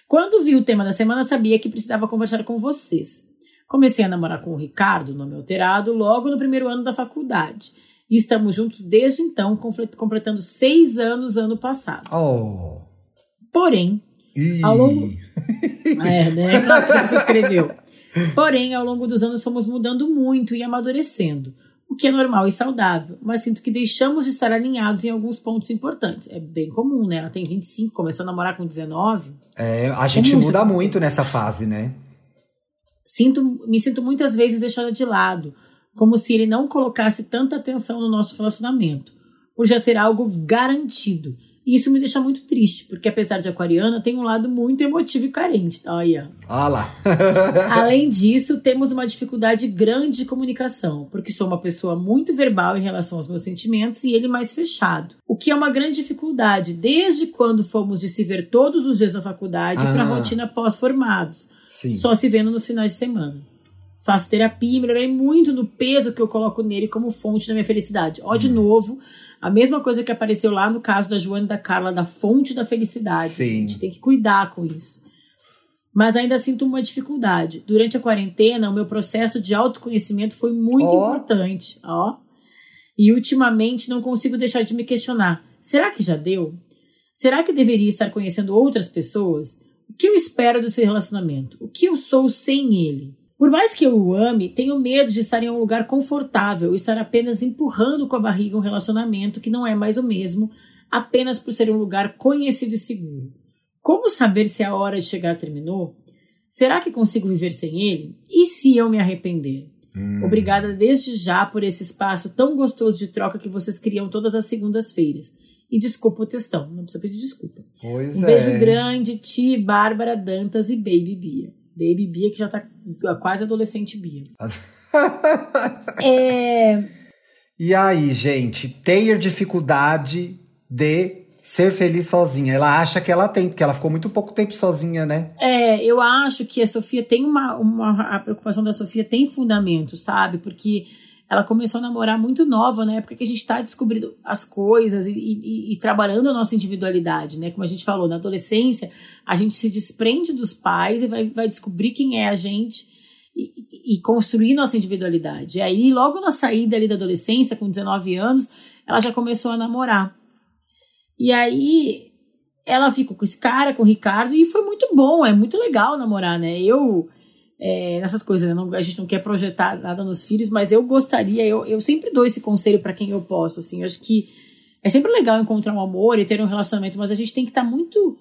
Quando vi o tema da semana, sabia que precisava conversar com vocês. Comecei a namorar com o Ricardo, nome alterado, logo no primeiro ano da faculdade. E estamos juntos desde então, completando seis anos ano passado. Oh. Porém, ao longo. é, né? Claro que você escreveu. Porém, ao longo dos anos fomos mudando muito e amadurecendo, o que é normal e saudável, mas sinto que deixamos de estar alinhados em alguns pontos importantes. É bem comum, né? Ela tem 25, começou a namorar com 19. É, a gente Como muda muito nessa fase, né? Sinto, me sinto muitas vezes deixada de lado, como se ele não colocasse tanta atenção no nosso relacionamento, por já ser algo garantido e isso me deixa muito triste, porque apesar de aquariana, tem um lado muito emotivo e carente. Tá? Olha. Olha lá. Além disso, temos uma dificuldade grande de comunicação, porque sou uma pessoa muito verbal em relação aos meus sentimentos e ele mais fechado. O que é uma grande dificuldade desde quando fomos de se ver todos os dias na faculdade ah. para a rotina pós-formados. Só se vendo nos finais de semana. Faço terapia e melhorei muito no peso que eu coloco nele como fonte da minha felicidade. Ó, de hum. novo, a mesma coisa que apareceu lá no caso da Joana e da Carla, da fonte da felicidade. Sim. A gente tem que cuidar com isso. Mas ainda sinto uma dificuldade. Durante a quarentena, o meu processo de autoconhecimento foi muito oh. importante. Ó. E ultimamente não consigo deixar de me questionar: será que já deu? Será que deveria estar conhecendo outras pessoas? O que eu espero desse relacionamento? O que eu sou sem ele? Por mais que eu o ame, tenho medo de estar em um lugar confortável e estar apenas empurrando com a barriga um relacionamento que não é mais o mesmo, apenas por ser um lugar conhecido e seguro. Como saber se a hora de chegar terminou? Será que consigo viver sem ele? E se eu me arrepender? Hum. Obrigada desde já por esse espaço tão gostoso de troca que vocês criam todas as segundas-feiras. E desculpa o textão, não precisa pedir desculpa. Pois um é. beijo grande, Ti, Bárbara, Dantas e Baby Bia. Baby Bia, que já tá quase adolescente Bia. é... E aí, gente, ter dificuldade de ser feliz sozinha. Ela acha que ela tem, porque ela ficou muito pouco tempo sozinha, né? É, eu acho que a Sofia tem uma, uma. A preocupação da Sofia tem fundamento, sabe? Porque ela começou a namorar muito nova, na época que a gente está descobrindo as coisas e, e, e, trabalhando a nossa individualidade, né? Como a gente falou, na adolescência, a gente se desprende dos pais e vai, vai descobrir quem é a gente e, e construir nossa individualidade. E aí, logo na saída ali da adolescência, com 19 anos, ela já começou a namorar. E aí, ela ficou com esse cara, com o Ricardo, e foi muito bom, é muito legal namorar, né? Eu é, nessas coisas, né? não, a gente não quer projetar nada nos filhos, mas eu gostaria, eu, eu sempre dou esse conselho para quem eu posso, assim, eu acho que é sempre legal encontrar um amor e ter um relacionamento, mas a gente tem que estar tá muito.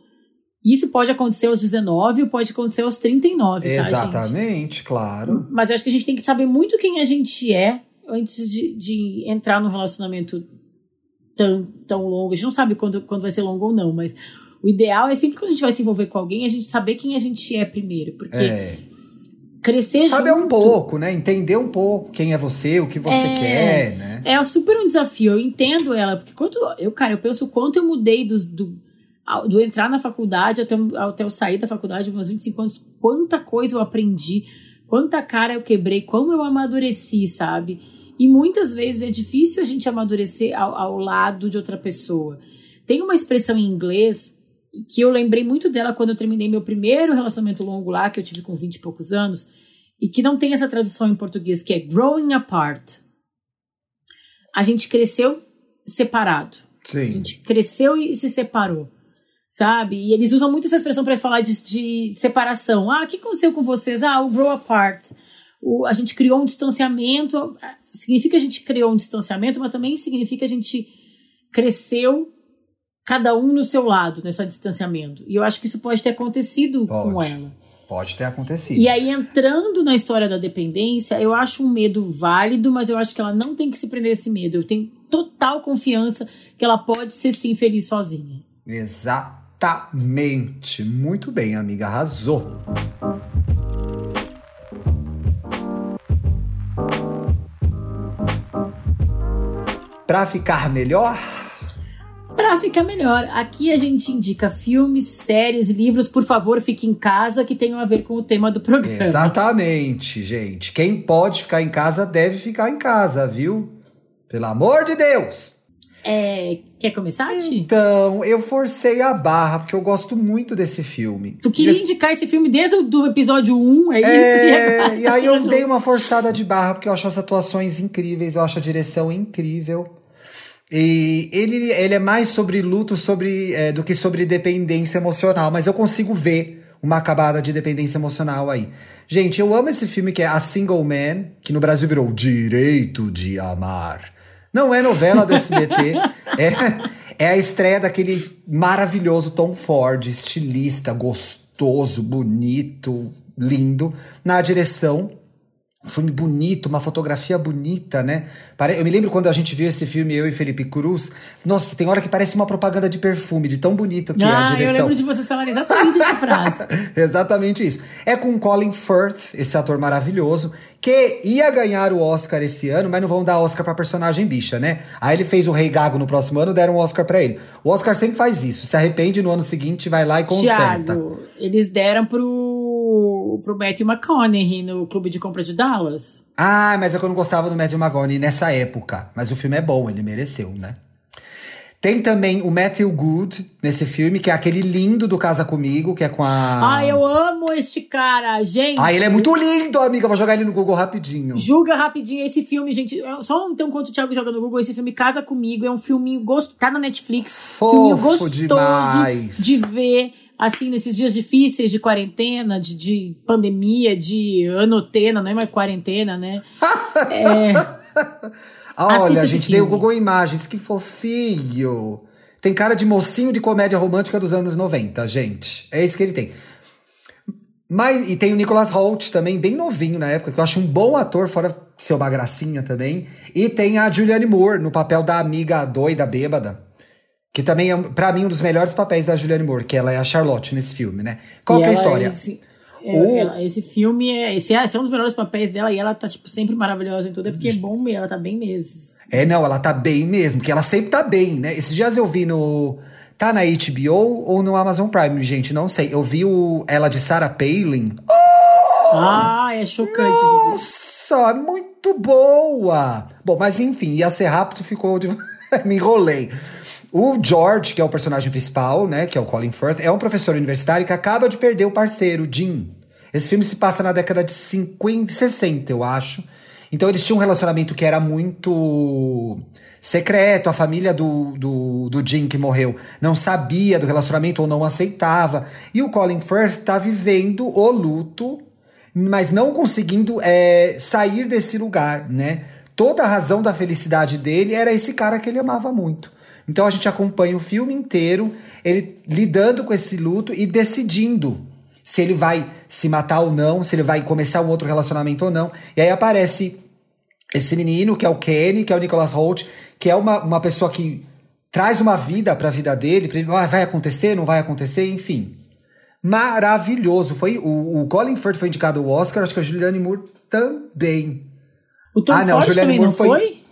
Isso pode acontecer aos 19 ou pode acontecer aos 39, Exatamente, tá, Exatamente, claro. Mas eu acho que a gente tem que saber muito quem a gente é antes de, de entrar num relacionamento tão, tão longo. A gente não sabe quando, quando vai ser longo ou não, mas o ideal é sempre quando a gente vai se envolver com alguém, a gente saber quem a gente é primeiro. Porque é crescer Saber junto. um pouco, né? Entender um pouco quem é você, o que você é, quer, né? É super um desafio. Eu entendo ela, porque quanto eu, cara, eu penso o quanto eu mudei do, do, do entrar na faculdade até, até eu sair da faculdade, meus 25 anos, quanta coisa eu aprendi, quanta cara eu quebrei, como eu amadureci, sabe? E muitas vezes é difícil a gente amadurecer ao, ao lado de outra pessoa. Tem uma expressão em inglês que eu lembrei muito dela quando eu terminei meu primeiro relacionamento longo lá, que eu tive com 20 e poucos anos, e que não tem essa tradução em português, que é growing apart. A gente cresceu separado. Sim. A gente cresceu e se separou. Sabe? E eles usam muito essa expressão para falar de, de, separação. Ah, o que aconteceu com vocês? Ah, o grow apart. O, a gente criou um distanciamento. Significa que a gente criou um distanciamento, mas também significa que a gente cresceu cada um no seu lado nesse distanciamento. E eu acho que isso pode ter acontecido pode. com ela. Pode ter acontecido. E aí, entrando na história da dependência, eu acho um medo válido, mas eu acho que ela não tem que se prender a esse medo. Eu tenho total confiança que ela pode ser sim feliz sozinha. Exatamente. Muito bem, amiga. Arrasou. Para ficar melhor, para ficar melhor, aqui a gente indica filmes, séries, livros. Por favor, fique em casa que tenham a ver com o tema do programa. Exatamente, gente. Quem pode ficar em casa deve ficar em casa, viu? Pelo amor de Deus! É, quer começar, Ti? Então, eu forcei a barra, porque eu gosto muito desse filme. Tu queria indicar esse filme desde o episódio 1, é, é isso? E, e aí eu dei uma forçada de barra, porque eu acho as atuações incríveis, eu acho a direção incrível. E ele, ele é mais sobre luto sobre, é, do que sobre dependência emocional, mas eu consigo ver uma acabada de dependência emocional aí. Gente, eu amo esse filme que é A Single Man, que no Brasil virou Direito de Amar. Não é novela do SBT, é, é a estreia daquele maravilhoso Tom Ford, estilista, gostoso, bonito, lindo, na direção um filme bonito, uma fotografia bonita, né? Eu me lembro quando a gente viu esse filme, eu e Felipe Cruz. Nossa, tem hora que parece uma propaganda de perfume, de tão bonito que ah, é a direção. Eu lembro de você falar exatamente essa frase. exatamente isso. É com Colin Firth, esse ator maravilhoso, que ia ganhar o Oscar esse ano, mas não vão dar Oscar pra personagem bicha, né? Aí ele fez o Rei Gago no próximo ano, deram um Oscar para ele. O Oscar sempre faz isso, se arrepende no ano seguinte, vai lá e conserta. Tiago, eles deram pro pro, Matthew McConaughey no Clube de Compra de Dallas. Ah, mas é que eu não gostava do Matthew McConaughey nessa época. Mas o filme é bom, ele mereceu, né? Tem também o Matthew Good nesse filme, que é aquele lindo do Casa Comigo, que é com a. Ah, eu amo este cara, gente. Ah, ele é muito lindo, amiga. Vou jogar ele no Google rapidinho. Julga rapidinho esse filme, gente. Só então, enquanto o Thiago joga no Google, esse filme Casa Comigo é um filminho gostoso. Tá na Netflix. Fofo filminho gostoso demais. de ver assim, nesses dias difíceis de quarentena, de, de pandemia, de anotena, não é mais quarentena, né? é, Olha, a gente deu o Google Imagens, que fofinho. Tem cara de mocinho de comédia romântica dos anos 90, gente. É isso que ele tem. Mas, e tem o Nicholas Holt também, bem novinho na época, que eu acho um bom ator, fora ser uma gracinha também. E tem a Julianne Moore, no papel da amiga doida, bêbada. Que também é, para mim, um dos melhores papéis da Julianne Moore, que ela é a Charlotte nesse filme, né? Qual que é a história? Esse, é, o... ela, esse filme, é, esse, esse, é um dos melhores papéis dela e ela tá, tipo, sempre maravilhosa em tudo, é porque é bom mesmo, ela tá bem mesmo. É, não, ela tá bem mesmo, porque ela sempre tá bem, né? Esses dias eu vi no. Tá na HBO ou no Amazon Prime, gente? Não sei. Eu vi o, ela de Sarah Palin. Oh! Ah, é chocante. Nossa, muito boa! Bom, mas enfim, ia ser rápido, ficou de. Me enrolei. O George, que é o personagem principal, né, que é o Colin Firth, é um professor universitário que acaba de perder o parceiro, Jim. Esse filme se passa na década de 50 e 60, eu acho. Então eles tinham um relacionamento que era muito secreto, a família do, do, do Jim que morreu não sabia do relacionamento ou não aceitava. E o Colin Firth tá vivendo o luto, mas não conseguindo é, sair desse lugar, né? Toda a razão da felicidade dele era esse cara que ele amava muito. Então a gente acompanha o filme inteiro, ele lidando com esse luto e decidindo se ele vai se matar ou não, se ele vai começar um outro relacionamento ou não. E aí aparece esse menino, que é o Kenny, que é o Nicholas Holt, que é uma, uma pessoa que traz uma vida para a vida dele, pra ele, ah, vai acontecer, não vai acontecer, enfim. Maravilhoso. Foi o, o Colin Firth foi indicado ao Oscar, acho que a Julianne Moore também. O Tom ah, não, Ford Julianne Moore foi, foi?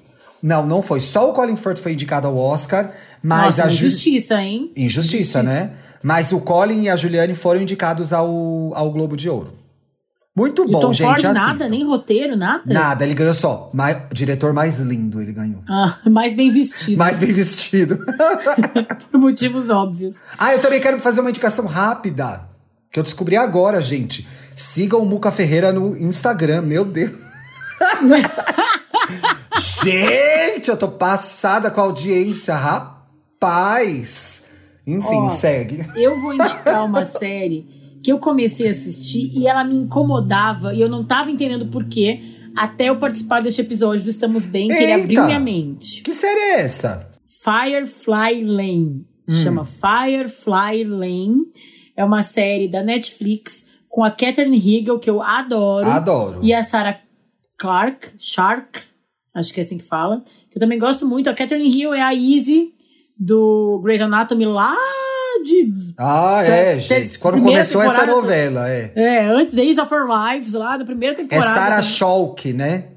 Não, não foi. Só o Colin Firth foi indicado ao Oscar, mas Nossa, a injustiça, hein? Injustiça, injustiça, né? Mas o Colin e a Juliane foram indicados ao, ao Globo de Ouro. Muito E o bom, Tom gente. Ford, assistam. nada, nem roteiro, nada. Nada, ele ganhou só. mai- diretor mais lindo, ele ganhou. Ah, mais bem vestido, Mais bem vestido. por motivos óbvios. ah, eu também quero fazer uma indicação rápida. Que eu descobri agora, gente. Sigam o Muca Ferreira no Instagram, meu Deus. gente, eu tô passada com a audiência, rapaz. Enfim, Ó, segue. Eu vou indicar uma série que eu comecei a assistir e ela me incomodava e eu não tava entendendo por quê até eu participar deste episódio do Estamos Bem, que ele Eita! abriu minha mente. Que série é essa? Firefly Lane. Chama Firefly Lane. É uma série da Netflix com a Catherine Hegel, que eu adoro. Adoro. E a Sarah Clark, Shark, acho que é assim que fala. Que eu também gosto muito. A Catherine Hill é a Izzy do Grey's Anatomy lá de. Ah, é, gente. Quando começou essa novela, é. É, antes Days of Our Lives, lá da primeira É temporada. Sarah assim. Schalk, né?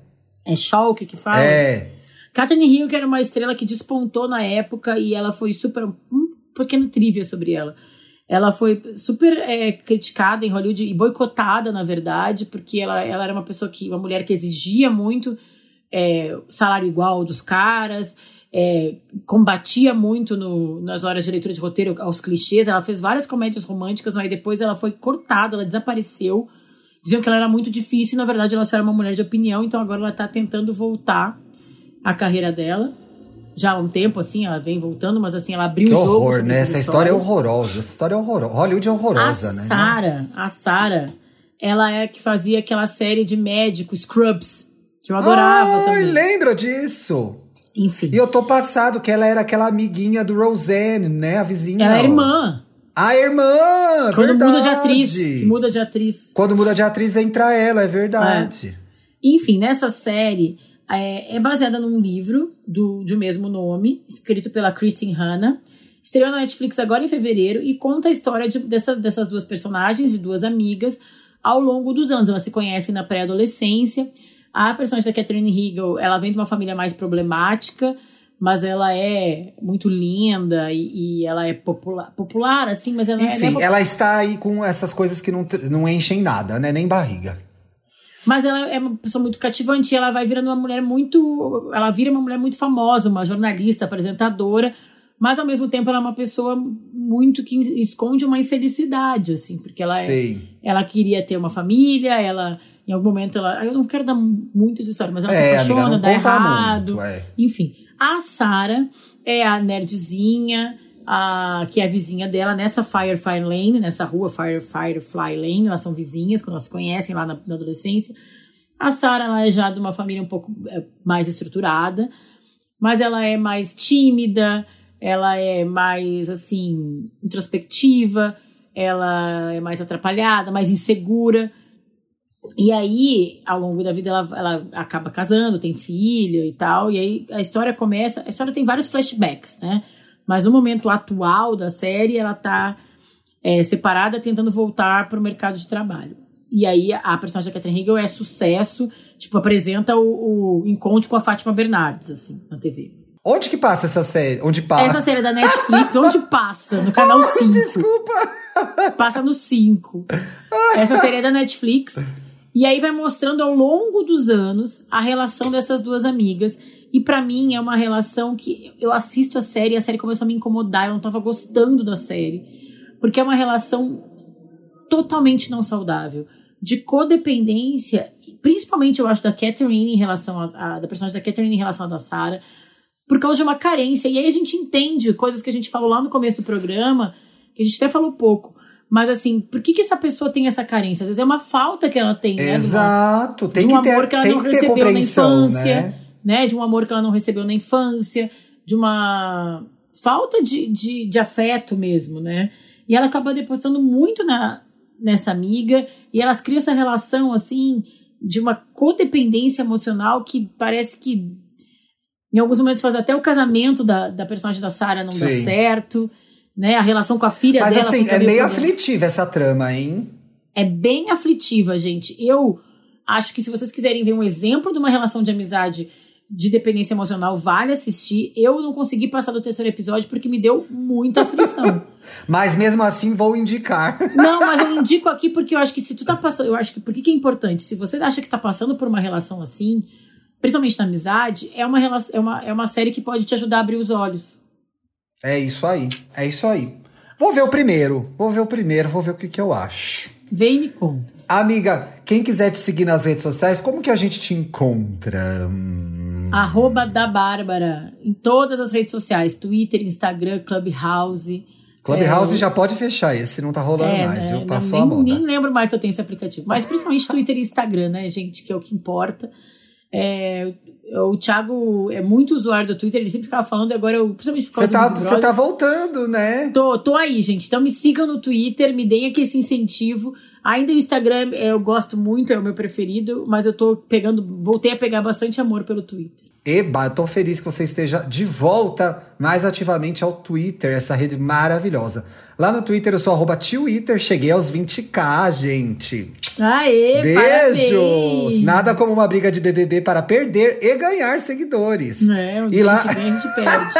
É Shalk que fala? É. Catherine Hill, que era uma estrela que despontou na época e ela foi super. Um pequeno trivia sobre ela. Ela foi super é, criticada em Hollywood e boicotada, na verdade, porque ela, ela era uma pessoa que. uma mulher que exigia muito é, salário igual dos caras, é, combatia muito no- nas horas de leitura de roteiro aos clichês. Ela fez várias comédias românticas, mas depois ela foi cortada, ela desapareceu. Diziam que ela era muito difícil e, na verdade, ela só era uma mulher de opinião, então agora ela tá tentando voltar a carreira dela. Já há um tempo, assim, ela vem voltando, mas assim, ela abriu Que o jogo. horror, né? Essa história é horrorosa. Essa história é horrorosa. Hollywood é horrorosa, a né? Sarah, a Sarah, ela é a que fazia aquela série de médico, Scrubs, que eu adorava Ai, também. lembra disso? Enfim, E eu tô passado que ela era aquela amiguinha do Roseanne, né? A vizinha. ela é irmã. A irmã! Quando muda de verdade. atriz, muda de atriz. Quando muda de atriz, entra ela, é verdade. Enfim, nessa série é, é baseada num livro do, de mesmo nome, escrito pela Kristen Hanna. Estreou na Netflix agora em fevereiro e conta a história de, dessas, dessas duas personagens, de duas amigas, ao longo dos anos. Elas se conhecem na pré-adolescência. A personagem da Catherine Hegel, ela vem de uma família mais problemática, mas ela é muito linda e, e ela é popular, popular, assim, mas ela, é Enfim, po- ela está aí com essas coisas que não, não enchem nada, né? Nem barriga. Mas ela é uma pessoa muito cativante, e ela vai virando uma mulher muito. Ela vira uma mulher muito famosa, uma jornalista, apresentadora, mas ao mesmo tempo ela é uma pessoa muito que esconde uma infelicidade, assim, porque ela é, ela queria ter uma família, ela. Em algum momento ela. Eu não quero dar muitas histórias, mas ela se É, apaixona, amiga, não dá errado. muito, é. Enfim, a Sara é a nerdzinha, a, que é a vizinha dela nessa Firefly Lane, nessa rua Fire, Firefly Lane, elas são vizinhas, quando elas se conhecem lá na, na adolescência. A Sara ela é já de uma família um pouco é, mais estruturada, mas ela é mais tímida, ela é mais, assim, introspectiva, ela é mais atrapalhada, mais insegura. E aí, ao longo da vida, ela, ela acaba casando, tem filho e tal. E aí a história começa. A história tem vários flashbacks, né? Mas no momento atual da série, ela tá é, separada, tentando voltar para o mercado de trabalho. E aí a personagem da Catherine Hegel é sucesso, tipo, apresenta o, o encontro com a Fátima Bernardes, assim, na TV. Onde que passa essa série? Onde passa? Essa série é da Netflix, onde passa? No canal 5. Desculpa! Passa no 5. Essa série é da Netflix. E aí vai mostrando ao longo dos anos a relação dessas duas amigas. E pra mim é uma relação que eu assisto a série e a série começou a me incomodar. Eu não tava gostando da série. Porque é uma relação totalmente não saudável. De codependência, principalmente eu acho da Catherine em relação a- da personagem da Catherine em relação à da Sarah, por causa de uma carência. E aí a gente entende coisas que a gente falou lá no começo do programa, que a gente até falou pouco. Mas assim, por que, que essa pessoa tem essa carência? Às vezes é uma falta que ela tem, né? Exato. Tem de um que ter, amor que ela não ter recebeu na infância, né? né? De um amor que ela não recebeu na infância, de uma falta de, de, de afeto mesmo, né? E ela acaba depositando muito na, nessa amiga, e elas criam essa relação, assim, de uma codependência emocional que parece que em alguns momentos faz até o casamento da, da personagem da Sarah não dá Sim. certo, né? A relação com a filha Mas dela assim, fica é meio problema- aflitiva essa trama, hein? é bem aflitiva, gente. Eu acho que se vocês quiserem ver um exemplo de uma relação de amizade de dependência emocional, vale assistir. Eu não consegui passar do terceiro episódio porque me deu muita aflição. Mas mesmo assim vou indicar. Não, mas eu indico aqui porque eu acho que se tu tá passando. Eu acho que. Por que, que é importante? Se você acha que tá passando por uma relação assim, principalmente na amizade, é uma, relação, é, uma, é uma série que pode te ajudar a abrir os olhos. É isso aí. É isso aí. Vou ver o primeiro. Vou ver o primeiro, vou ver o que, que eu acho. Vem e me conta. Amiga, quem quiser te seguir nas redes sociais, como que a gente te encontra? Arroba da Bárbara. Em todas as redes sociais: Twitter, Instagram, Clubhouse. Clubhouse é, já pode fechar, esse não tá rolando é, mais, viu? Passou nem, a moda. Nem lembro mais que eu tenho esse aplicativo. Mas principalmente Twitter e Instagram, né, gente? Que é o que importa. É, o Thiago é muito usuário do Twitter, ele sempre ficava falando, agora eu, principalmente por causa tá, do Você tá voltando, né? Tô, tô aí, gente. Então me sigam no Twitter, me deem aqui esse incentivo. Ainda o Instagram eu gosto muito, é o meu preferido, mas eu tô pegando, voltei a pegar bastante amor pelo Twitter. Eba, eu tô feliz que você esteja de volta mais ativamente ao Twitter, essa rede maravilhosa. Lá no Twitter eu sou arroba Twitter, cheguei aos 20k, gente. Aê, Beijos! Parabéns. Nada como uma briga de BBB para perder e ganhar seguidores. É, um dia e lá... a gente ganha, a gente perde.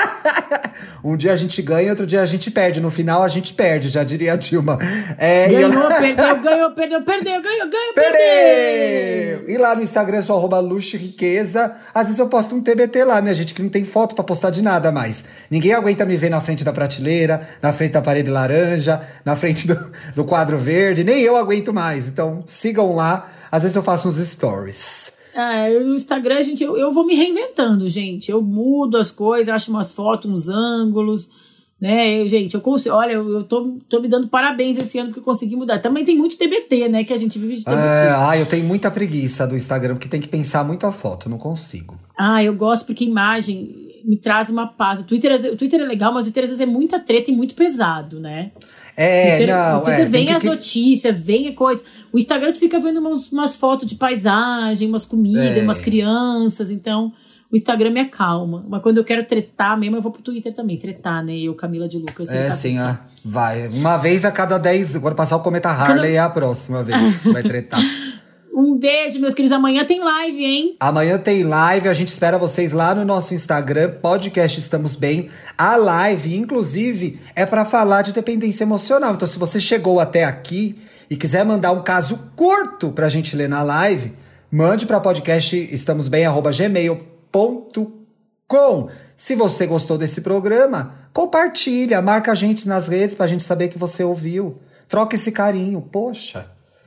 um dia a gente ganha, outro dia a gente perde. No final a gente perde, já diria a Dilma. É, ganhou, eu... perdeu, ganhou, perdeu, perdeu, ganhou, ganhou, perdeu! E lá no Instagram sou arroba luxo riqueza. Às vezes eu posto um TBT lá, né, gente? Que não tem foto para postar de nada mais. Ninguém aguenta me ver na frente da prateleira, na frente da parede laranja, na frente do, do quadro verde. Nem eu aguento mais. Então, sigam lá. Às vezes eu faço uns stories. É, no Instagram, gente, eu, eu vou me reinventando, gente. Eu mudo as coisas, acho umas fotos, uns ângulos, né? Eu, gente, eu consigo. Olha, eu, eu tô, tô me dando parabéns esse ano porque eu consegui mudar. Também tem muito TBT, né? Que a gente vive de TBT. É, ah, eu tenho muita preguiça do Instagram, porque tem que pensar muito a foto, eu não consigo. Ah, eu gosto porque imagem me traz uma paz. O Twitter, o Twitter é legal, mas o Twitter às vezes é muita treta e muito pesado, né? É, Twitter, não, o Twitter é, vem que, as notícias, vem a coisa. O Instagram tu fica vendo umas, umas fotos de paisagem, umas comidas, é. umas crianças, então o Instagram me acalma. Mas quando eu quero tretar mesmo, eu vou pro Twitter também, tretar, né? Eu, Camila de Lucas. É, tá sim, ah, vai. Uma vez a cada dez, quando passar o cometa Harley, quando... é a próxima vez vai tretar. Um beijo, meus queridos. Amanhã tem live, hein? Amanhã tem live. A gente espera vocês lá no nosso Instagram, podcast Estamos Bem. A live, inclusive, é para falar de dependência emocional. Então, se você chegou até aqui e quiser mandar um caso curto pra gente ler na live, mande para podcast estamosbem@gmail.com. Se você gostou desse programa, compartilha, marca a gente nas redes pra gente saber que você ouviu. Troca esse carinho, poxa.